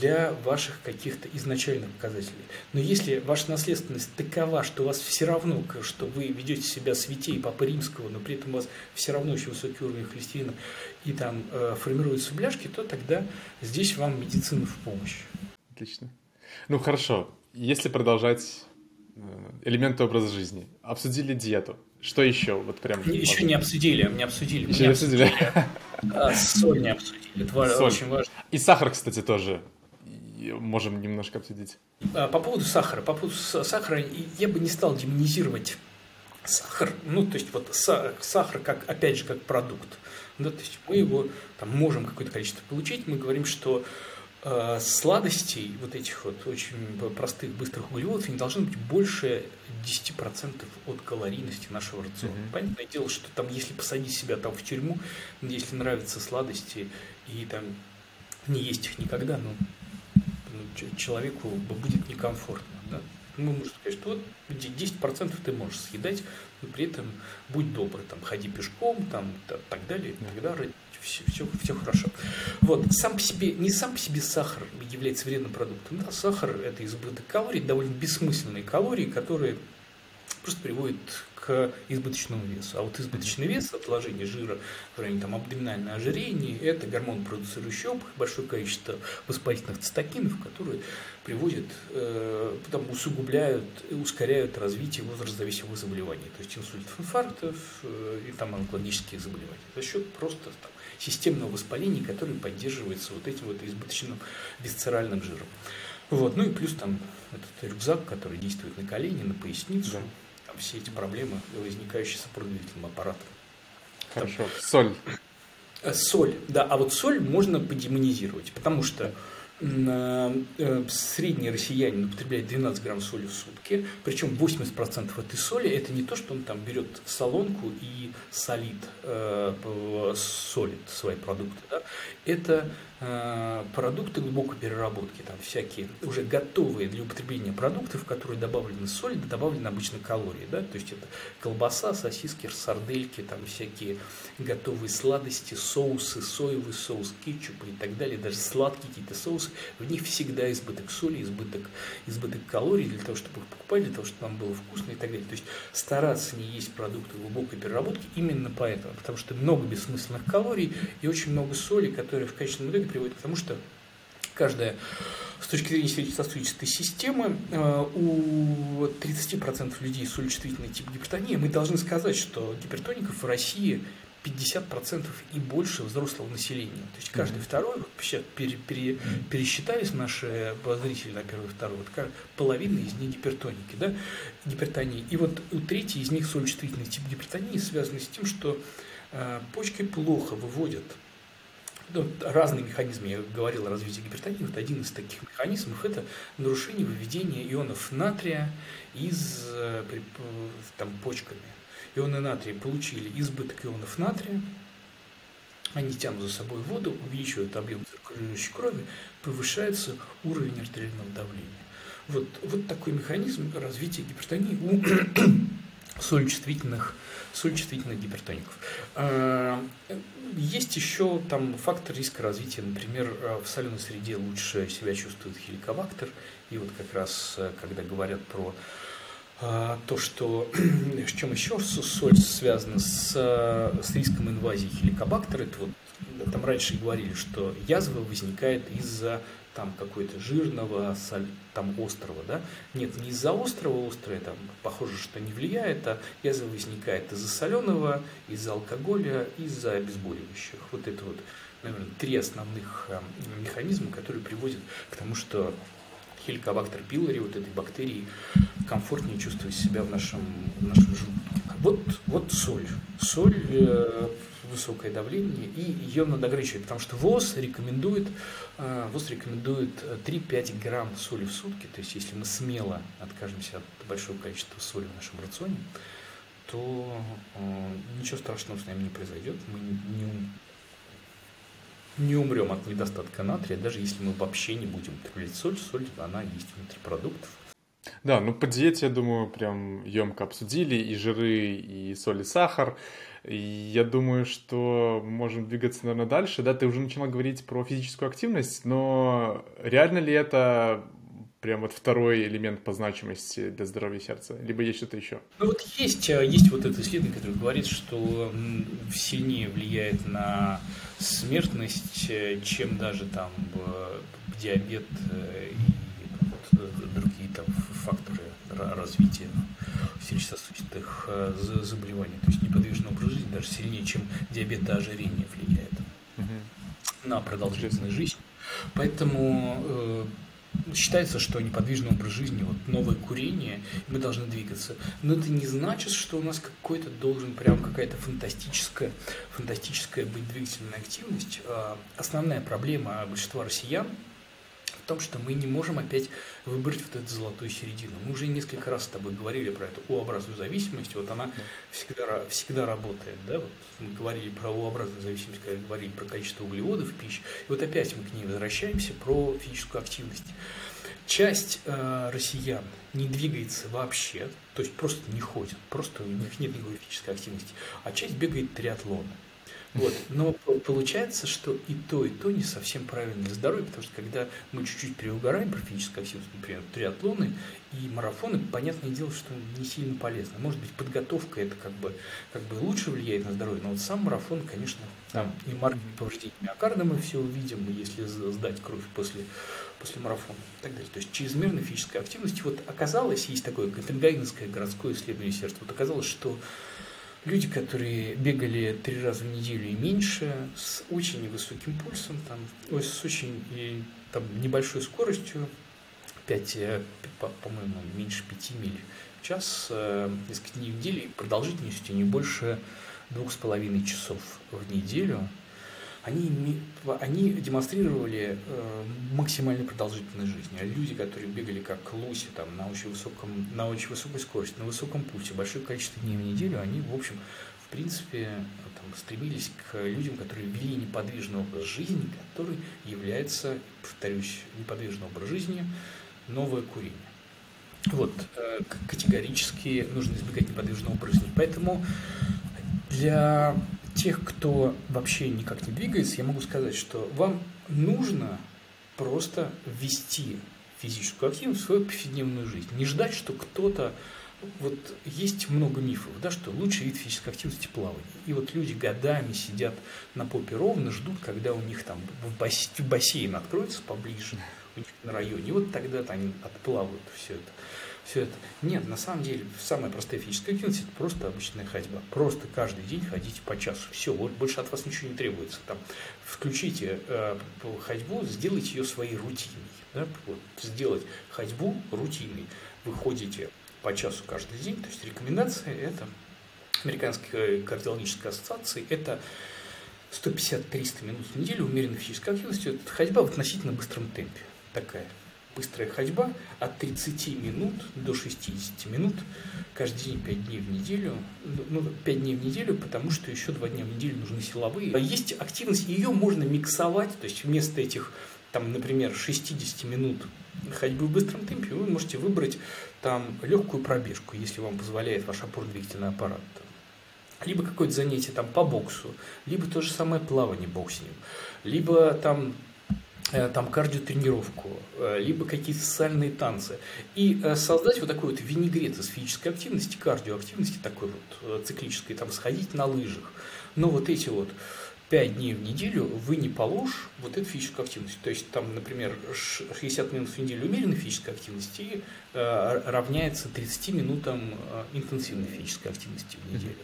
для ваших каких-то изначальных показателей. Но если ваша наследственность такова, что у вас все равно, что вы ведете себя святей Папы Римского, но при этом у вас все равно очень высокий уровень холестерина и там э, формируются бляшки, то тогда здесь вам медицина в помощь. Отлично. Ну хорошо, если продолжать э, элементы образа жизни, обсудили диету. Что еще? Вот прям. Еще не обсудили, не обсудили. Еще не обсудили. А, соль не обсудили. Это Соль. очень важно. И сахар, кстати, тоже можем немножко обсудить. А, по поводу сахара. По поводу сахара я бы не стал демонизировать сахар. Ну, то есть, вот сахар, как, опять же, как продукт. Да, то есть, мы его там, можем какое-то количество получить. Мы говорим, что э, сладостей, вот этих вот очень простых, быстрых углеводов, не должно быть больше 10% от калорийности нашего рациона. Mm-hmm. Понятное дело, что там, если посадить себя там в тюрьму, если нравятся сладости и там не есть их никогда, ну, ну человеку будет некомфортно. Да? Мы можем сказать, что вот 10% ты можешь съедать, но при этом будь добрый, там, ходи пешком, там, так далее, тогда все, все, все хорошо. Вот, сам по себе, не сам по себе сахар является вредным продуктом. Да, сахар – это избыток калорий, довольно бессмысленные калории, которые просто приводят к избыточному весу. А вот избыточный вес, отложение жира в районе там, абдоминальное ожирение, это гормон, продуцирующий опухоль, большое количество воспалительных цитокинов, которые приводят, э, потом усугубляют ускоряют развитие возрастозависимых заболеваний, то есть инсультов, инфарктов э, и там онкологических заболеваний за счет просто там, системного воспаления, которое поддерживается вот этим вот избыточным висцеральным жиром. Вот. Ну и плюс там этот рюкзак, который действует на колени, на поясницу. Да все эти проблемы, возникающие с опорно-двигательным аппаратом. Хорошо. Там, соль. Э, соль, да. А вот соль можно подемонизировать, потому что Э, средний россиянин употребляет 12 грамм соли в сутки, причем 80% этой соли это не то, что он там берет солонку и солит, э, солит свои продукты. Да? Это э, продукты глубокой переработки, там всякие уже готовые для употребления продукты, в которые добавлены соль, добавлены обычно калории. Да? То есть это колбаса, сосиски, сардельки, там всякие готовые сладости, соусы, соевый соус, кетчуп и так далее, даже сладкие какие-то соусы в них всегда избыток соли, избыток, избыток калорий для того, чтобы их покупать, для того, чтобы нам было вкусно и так далее. То есть стараться не есть продукты глубокой переработки именно поэтому, потому что много бессмысленных калорий и очень много соли, которые в конечном итоге приводят к тому, что каждая с точки зрения сердечно-сосудистой системы, э, у 30% людей с солечувствительной тип гипертонии мы должны сказать, что гипертоников в России 50% и больше взрослого населения. То есть каждый mm-hmm. второй, вот сейчас пере, пере, пересчитались наши зрители на первый и второй, вот половина из них гипертоники, да, гипертонии. И вот у третьей из них солечувствительный тип гипертонии связан с тем, что э, почки плохо выводят ну, разные механизмы, я говорил о развитии гипертонии, вот один из таких механизмов – это нарушение выведения ионов натрия из э, там, почками. Ионы натрия получили избыток ионов натрия, они тянут за собой воду, увеличивают объем циркулирующей крови, повышается уровень артериального давления. Вот, вот такой механизм развития гипертонии у соль-чувствительных соль-чувствительных гипертоников. А, есть еще там фактор риска развития, например, в соленой среде лучше себя чувствует хеликобактер, и вот как раз, когда говорят про а, то, что с чем еще соль связана с, с риском инвазии хеликобактера, это вот там раньше говорили, что язва возникает из-за там какой-то жирного, соль, там острого, да? Нет, не из-за острого, острое там похоже, что не влияет, а язва возникает из-за соленого, из-за алкоголя, из-за обезболивающих. Вот это вот, наверное, три основных э, механизма, которые приводят к тому, что хеликобактер пилори, вот этой бактерии, комфортнее чувствовать себя в нашем, в нашем желудке. Вот, вот соль. Соль, э, высокое давление, и ее надо ограничивать, потому что ВОЗ рекомендует, э, ВОЗ рекомендует 3-5 грамм соли в сутки, то есть если мы смело откажемся от большого количества соли в нашем рационе, то э, ничего страшного с нами не произойдет, мы не, не умрем от недостатка натрия, даже если мы вообще не будем употреблять соль. Соль, она есть внутри продуктов. Да, ну по диете, я думаю, прям емко обсудили и жиры, и соль, и сахар. И я думаю, что можем двигаться, наверное, дальше. Да, ты уже начала говорить про физическую активность, но реально ли это прям вот второй элемент по значимости для здоровья сердца? Либо есть что-то еще? Ну вот есть, э, есть вот это исследование, которое говорит, что сильнее влияет на смертность, э, чем даже там диабет э, и другие там факторы развития сердечно-сосудистых заболеваний. То есть неподвижный образ жизни даже сильнее, чем диабет и ожирение влияет угу. на продолжительность жизни. Поэтому считается, что неподвижный образ жизни, вот новое курение, мы должны двигаться. Но это не значит, что у нас какой-то должен прям какая-то фантастическая, фантастическая быть двигательная активность. А, основная проблема большинства россиян – в том, что мы не можем опять выбрать вот эту золотую середину. Мы уже несколько раз с тобой говорили про эту У-образную зависимость, вот она всегда, всегда работает. Да? Вот мы говорили про У-образную зависимость, когда говорили про количество углеводов в пище, и вот опять мы к ней возвращаемся про физическую активность. Часть э, россиян не двигается вообще, то есть просто не ходит, просто у них нет никакой физической активности, а часть бегает триатлоны. Вот. Но получается, что и то, и то не совсем правильно для здоровья, потому что когда мы чуть-чуть переугораем про физическую активность, например, триатлоны и марафоны, понятное дело, что не сильно полезно. Может быть, подготовка это как бы, как бы лучше влияет на здоровье, но вот сам марафон, конечно, там и маркер повреждений миокарда мы все увидим, если сдать кровь после, после марафона и так далее. То есть чрезмерная физическая активность. Вот оказалось, есть такое Копенгагенское городское исследование сердца, вот оказалось, что люди, которые бегали три раза в неделю и меньше, с очень невысоким пульсом, там, ой, с очень и, там, небольшой скоростью, 5, э, по-моему, меньше 5 миль в час, э, несколько дней в неделю, продолжительностью не больше двух с половиной часов в неделю – они, они демонстрировали э, максимальную продолжительность жизни. А люди, которые бегали как Луси там, на, очень высоком, на очень высокой скорости, на высоком пульсе, большое количество дней в неделю, они, в общем, в принципе, там, стремились к людям, которые вели неподвижный образ жизни, который является, повторюсь, неподвижный образ жизни, новое курение. Вот, э, категорически нужно избегать неподвижного образа жизни. Поэтому для тех, кто вообще никак не двигается, я могу сказать, что вам нужно просто ввести физическую активность в свою повседневную жизнь. Не ждать, что кто-то... Вот есть много мифов, да, что лучший вид физической активности – плавание. И вот люди годами сидят на попе ровно, ждут, когда у них там в бассейн, откроется поближе, на районе. И вот тогда-то они отплавают все это все это. Нет, на самом деле, самая простая физическая активность – это просто обычная ходьба. Просто каждый день ходите по часу. Все, вот больше от вас ничего не требуется. Там, включите э, ходьбу, сделайте ее своей рутиной. Да? Вот, сделать ходьбу рутиной. Вы ходите по часу каждый день. То есть рекомендация – это Американской кардиологической ассоциации – это 150-300 минут в неделю умеренной физической активности. Это ходьба в относительно быстром темпе. Такая быстрая ходьба от 30 минут до 60 минут каждый день 5 дней в неделю. Ну, 5 дней в неделю, потому что еще 2 дня в неделю нужны силовые. Есть активность, ее можно миксовать, то есть вместо этих, там, например, 60 минут ходьбы в быстром темпе, вы можете выбрать там легкую пробежку, если вам позволяет ваш опорно-двигательный аппарат. Либо какое-то занятие там по боксу, либо то же самое плавание боксинг, либо там там кардиотренировку, э, либо какие-то социальные танцы. И э, создать вот такой вот винегрет из физической активности, кардиоактивности такой вот циклической, там сходить на лыжах. Но вот эти вот 5 дней в неделю вы не положь вот эту физическую активность. То есть там, например, 60 минут в неделю умеренной физической активности равняется 30 минутам интенсивной физической активности в неделю.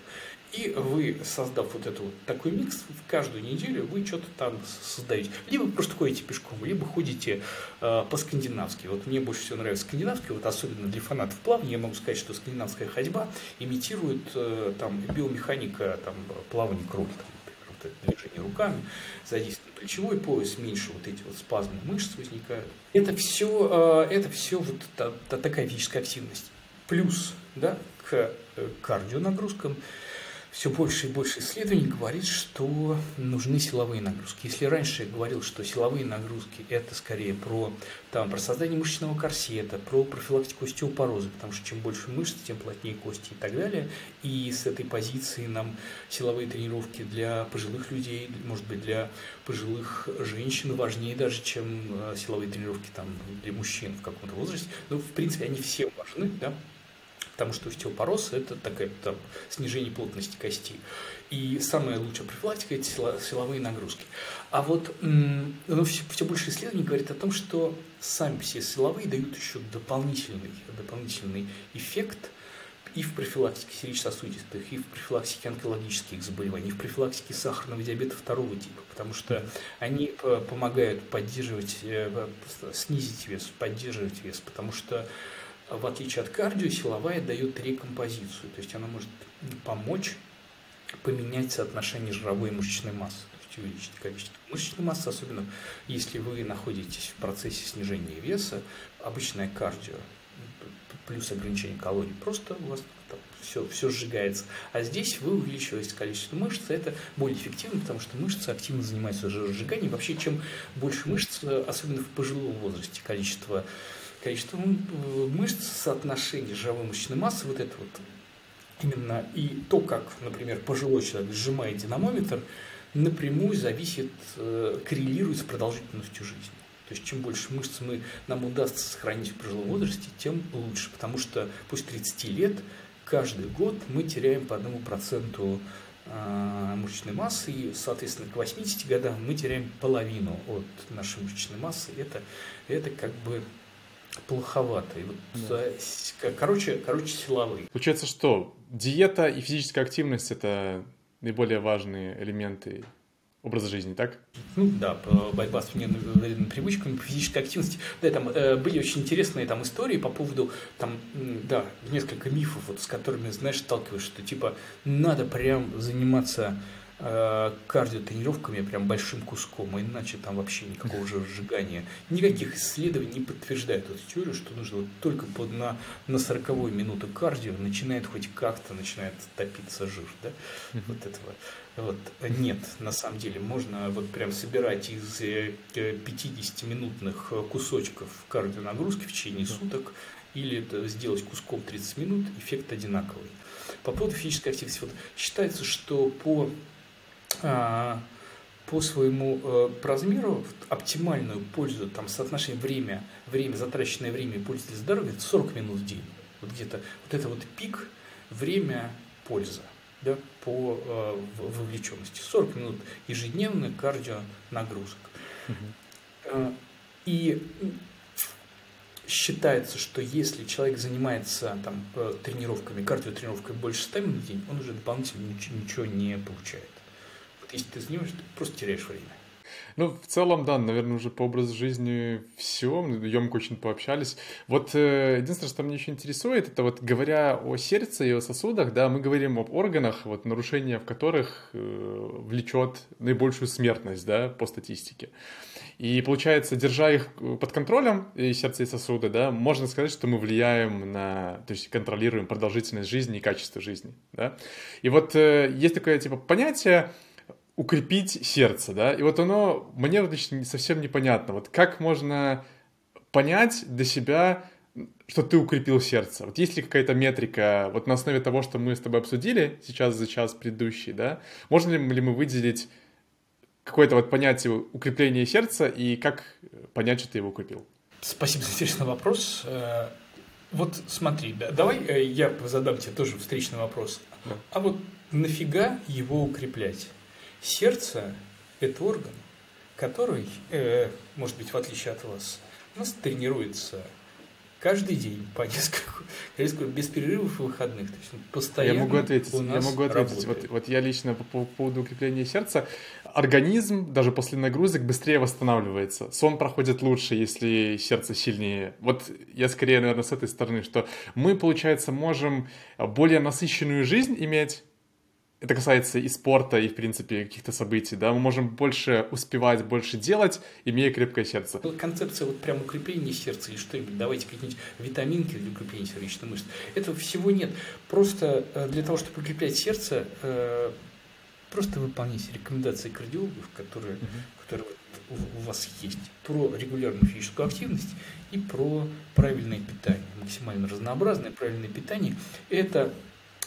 И вы, создав вот этот вот такой микс, в каждую неделю вы что-то там создаете. Либо просто ходите пешком, либо ходите э, по-скандинавски. Вот мне больше всего нравится скандинавский, вот особенно для фанатов плавания, я могу сказать, что скандинавская ходьба имитирует э, там биомеханика там, плавания крови. Там, вот это движение руками, задействован плечевой пояс, меньше вот эти вот спазмы мышц возникают. Это все, э, это все вот та, та, такая физическая активность. Плюс да, к э, кардионагрузкам нагрузкам все больше и больше исследований говорит, что нужны силовые нагрузки. Если раньше я говорил, что силовые нагрузки это скорее про, там, про создание мышечного корсета, про профилактику остеопороза, потому что чем больше мышц, тем плотнее кости и так далее. И с этой позиции нам силовые тренировки для пожилых людей, может быть, для пожилых женщин важнее даже, чем э, силовые тренировки там, для мужчин в каком-то возрасте. Но, ну, в принципе, они все важны, да, потому что остеопороз – это такое там, снижение плотности кости. И самая лучшая профилактика – это силовые нагрузки. А вот ну, все, все больше исследований говорит о том, что сами все силовые дают еще дополнительный, дополнительный эффект и в профилактике сердечно-сосудистых, и в профилактике онкологических заболеваний, и в профилактике сахарного диабета второго типа, потому что они помогают поддерживать, э, снизить вес, поддерживать вес, потому что в отличие от кардио, силовая дает рекомпозицию, то есть она может помочь поменять соотношение жировой и мышечной массы, то есть увеличить количество мышечной массы, особенно если вы находитесь в процессе снижения веса, обычное кардио плюс ограничение калорий, просто у вас там все, все сжигается. А здесь вы увеличиваете количество мышц, это более эффективно, потому что мышцы активно занимаются жиросжиганием. Вообще, чем больше мышц, особенно в пожилом возрасте, количество количество мышц, соотношение жировой мышечной массы, вот это вот именно и то, как, например, пожилой человек сжимает динамометр, напрямую зависит, э, коррелирует с продолжительностью жизни. То есть, чем больше мышц мы, нам удастся сохранить в пожилом возрасте, тем лучше. Потому что после 30 лет каждый год мы теряем по одному проценту э, мышечной массы, и, соответственно, к 80 годам мы теряем половину от нашей мышечной массы. Это, это как бы плоховато. И вот, да. короче, короче, силовые. Получается, что диета и физическая активность – это наиболее важные элементы образа жизни, так? Ну да, борьба с вредными привычками, физической активности. Да, там э, были очень интересные там истории по поводу там, да, несколько мифов, вот, с которыми, знаешь, сталкиваешься, что типа надо прям заниматься кардиотренировками прям большим куском, иначе там вообще никакого же сжигания. Никаких исследований не подтверждает эту теорию, что нужно вот только под, на, на 40 минуту кардио начинает хоть как-то начинает топиться жир, да, вот этого. Вот. Нет, на самом деле, можно вот прям собирать из 50-минутных э, кусочков кардионагрузки в течение суток или сделать куском 30 минут, эффект одинаковый. По поводу физической активности, вот считается, что по по своему э, по размеру оптимальную пользу, там соотношение время, время, затраченное время и польза для здоровья, это 40 минут в день. Вот где-то вот это вот пик, время, польза да, по э, вовлеченности. 40 минут ежедневных кардионагрузок. Угу. И считается, что если человек занимается там, тренировками, кардиотренировками больше 100 минут в день, он уже дополнительно ничего не получает если ты занимаешься, ты просто теряешь время. Ну, в целом, да, наверное, уже по образу жизни все, емко очень пообщались. Вот э, единственное, что меня еще интересует, это вот говоря о сердце и о сосудах, да, мы говорим об органах, вот нарушение в которых э, влечет наибольшую смертность, да, по статистике. И получается, держа их под контролем, и сердце и сосуды, да, можно сказать, что мы влияем на, то есть контролируем продолжительность жизни и качество жизни, да. И вот э, есть такое, типа, понятие укрепить сердце, да, и вот оно мне вот лично совсем непонятно, вот как можно понять для себя, что ты укрепил сердце. Вот есть ли какая-то метрика, вот на основе того, что мы с тобой обсудили сейчас за час предыдущий, да, можно ли мы выделить какое-то вот понятие укрепления сердца и как понять, что ты его укрепил? Спасибо за интересный вопрос. Э, вот смотри, да, давай э, я задам тебе тоже встречный вопрос. Да. А вот нафига его укреплять? Сердце – это орган, который, э, может быть, в отличие от вас, у нас тренируется каждый день по несколько, несколько без перерывов и выходных. То есть постоянно я могу ответить. У нас я могу ответить. Вот, вот я лично по, по поводу укрепления сердца. Организм даже после нагрузок быстрее восстанавливается. Сон проходит лучше, если сердце сильнее. Вот я скорее, наверное, с этой стороны, что мы, получается, можем более насыщенную жизнь иметь, это касается и спорта, и, в принципе, каких-то событий, да, мы можем больше успевать, больше делать, имея крепкое сердце. Концепция вот прям укрепления сердца или что-нибудь, давайте какие-нибудь витаминки для укрепления сердечной мышцы. Этого всего нет. Просто э, для того, чтобы укреплять сердце, э, просто выполняйте рекомендации кардиологов, которые, угу. которые у вас есть, про регулярную физическую активность и про правильное питание, максимально разнообразное правильное питание. Это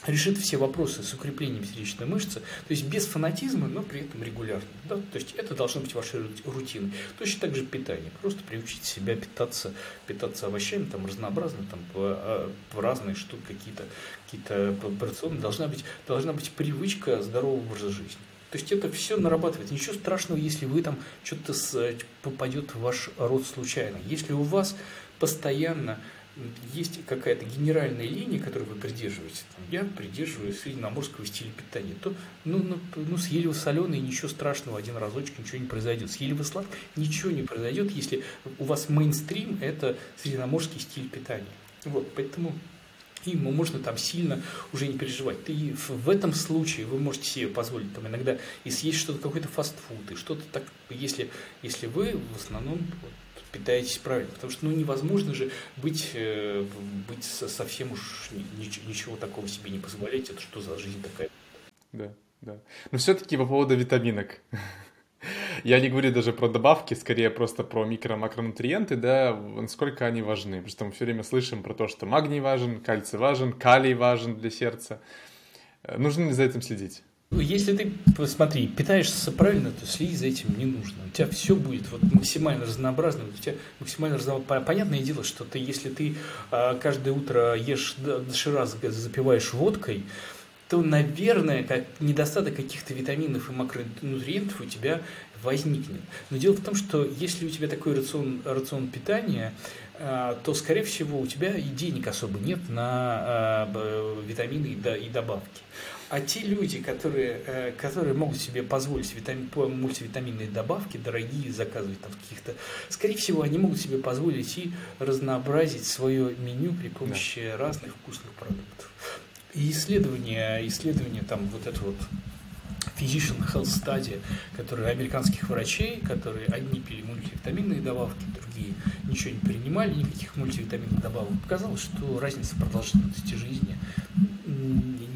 решит все вопросы с укреплением сердечной мышцы, то есть без фанатизма, но при этом регулярно. Да? То есть это должно быть вашей рутиной. Точно так же питание. Просто приучить себя питаться, питаться овощами, там разнообразно, там по, а, по разные штуки, какие-то какие порционы. Должна быть, должна быть привычка здорового образа жизни. То есть это все нарабатывает. Ничего страшного, если вы там что-то попадет в ваш рот случайно. Если у вас постоянно есть какая-то генеральная линия, которую вы придерживаете, там, я придерживаюсь средиземноморского стиля питания, то ну, ну, ну съели вы соленый, ничего страшного, один разочек ничего не произойдет. Съели вы сладкое, ничего не произойдет, если у вас мейнстрим – это средиземноморский стиль питания. Вот, поэтому ему можно там сильно уже не переживать. И в этом случае вы можете себе позволить там иногда и съесть что-то, какой-то фастфуд, и что-то так, если, если вы в основном питаетесь правильно. Потому что ну, невозможно же быть, э, быть совсем уж ничего такого себе не позволять. Это что за жизнь такая? Да, да. Но все-таки по поводу витаминок. Я не говорю даже про добавки, скорее просто про микро-макронутриенты, да, насколько они важны. Потому что мы все время слышим про то, что магний важен, кальций важен, калий важен для сердца. Э, нужно ли за этим следить? Если ты, посмотри, питаешься правильно, то следить за этим не нужно. У тебя все будет вот максимально разнообразно, у тебя максимально разнообразно. Понятное дело, что ты, если ты а, каждое утро ешь доширак, запиваешь водкой, то, наверное, как недостаток каких-то витаминов и макронутриентов у тебя возникнет. Но дело в том, что если у тебя такой рацион, рацион питания, а, то, скорее всего, у тебя и денег особо нет на а, витамины и добавки. А те люди, которые, э, которые могут себе позволить витамин, мультивитаминные добавки, дорогие, заказывать там каких-то, скорее всего, они могут себе позволить и разнообразить свое меню при помощи да. разных вкусных продуктов. И исследования, исследования там вот это вот Physician Health Study, которые американских врачей, которые одни пили мультивитаминные добавки, другие ничего не принимали, никаких мультивитаминных добавок, показалось, что разница продолжительности жизни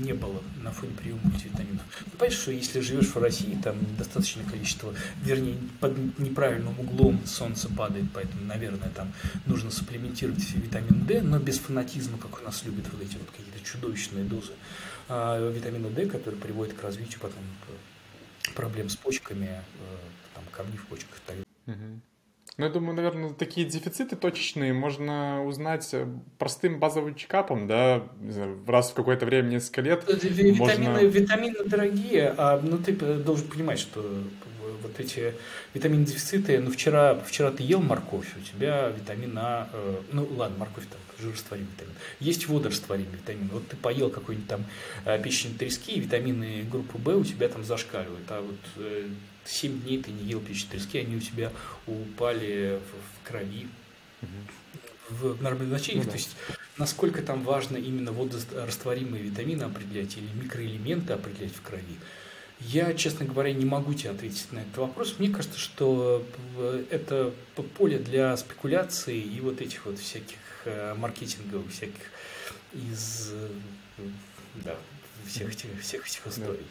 не было на фоне приема мультивитаминов. Ну, понимаешь, что если живешь в России, там достаточное количество, вернее, под неправильным углом солнце падает, поэтому, наверное, там нужно суплементировать витамин D, но без фанатизма, как у нас любят вот эти вот какие-то чудовищные дозы витамина D, который приводит к развитию потом э, проблем с почками, э, там, камней в почках и так далее. Ну, я думаю, наверное, такие дефициты точечные можно узнать э, простым базовым чекапом, да, раз в какое-то время, несколько лет. Витамины, можно... витамины дорогие, а, ну, ты должен понимать, что вот эти витаминные дефициты, ну, вчера, вчера ты ел морковь, у тебя витамин А, э, ну, ладно, морковь там жирорастворимый витамин. Есть водорастворимый витамин. Вот ты поел какой-нибудь там э, печень трески, витамины группы В у тебя там зашкаливают. А вот э, 7 дней ты не ел печень трески, они у тебя упали в, в крови. Угу. В нормальном значении. Ну, да. То есть, насколько там важно именно водорастворимые витамины определять или микроэлементы определять в крови. Я, честно говоря, не могу тебе ответить на этот вопрос. Мне кажется, что это поле для спекуляций и вот этих вот всяких э, маркетинговых, всяких из да, всех этих, всех этих историй.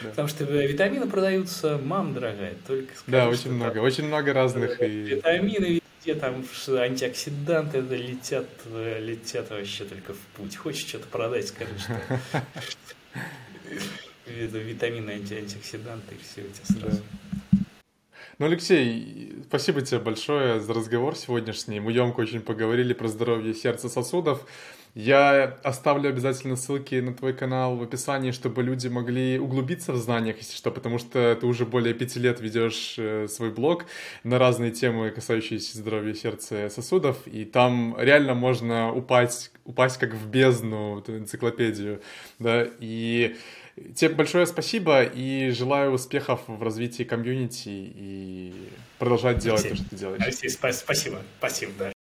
Да. Потому что витамины продаются, мам дорогая, только скажи, Да, очень много, там, очень много разных. И... Витамины везде, там антиоксиданты летят, летят вообще только в путь. Хочешь что-то продать, скажи, что витамины, анти антиоксиданты, все эти сразу. Да. Ну, Алексей, спасибо тебе большое за разговор сегодняшний. Мы емко очень поговорили про здоровье сердца сосудов. Я оставлю обязательно ссылки на твой канал в описании, чтобы люди могли углубиться в знаниях, если что, потому что ты уже более пяти лет ведешь э, свой блог на разные темы, касающиеся здоровья сердца и сосудов, и там реально можно упасть, упасть как в бездну, эту энциклопедию, да, и Тебе большое спасибо и желаю успехов в развитии комьюнити и продолжать делать Алексей, то, что ты делаешь. Алексей, спасибо. Спасибо, да.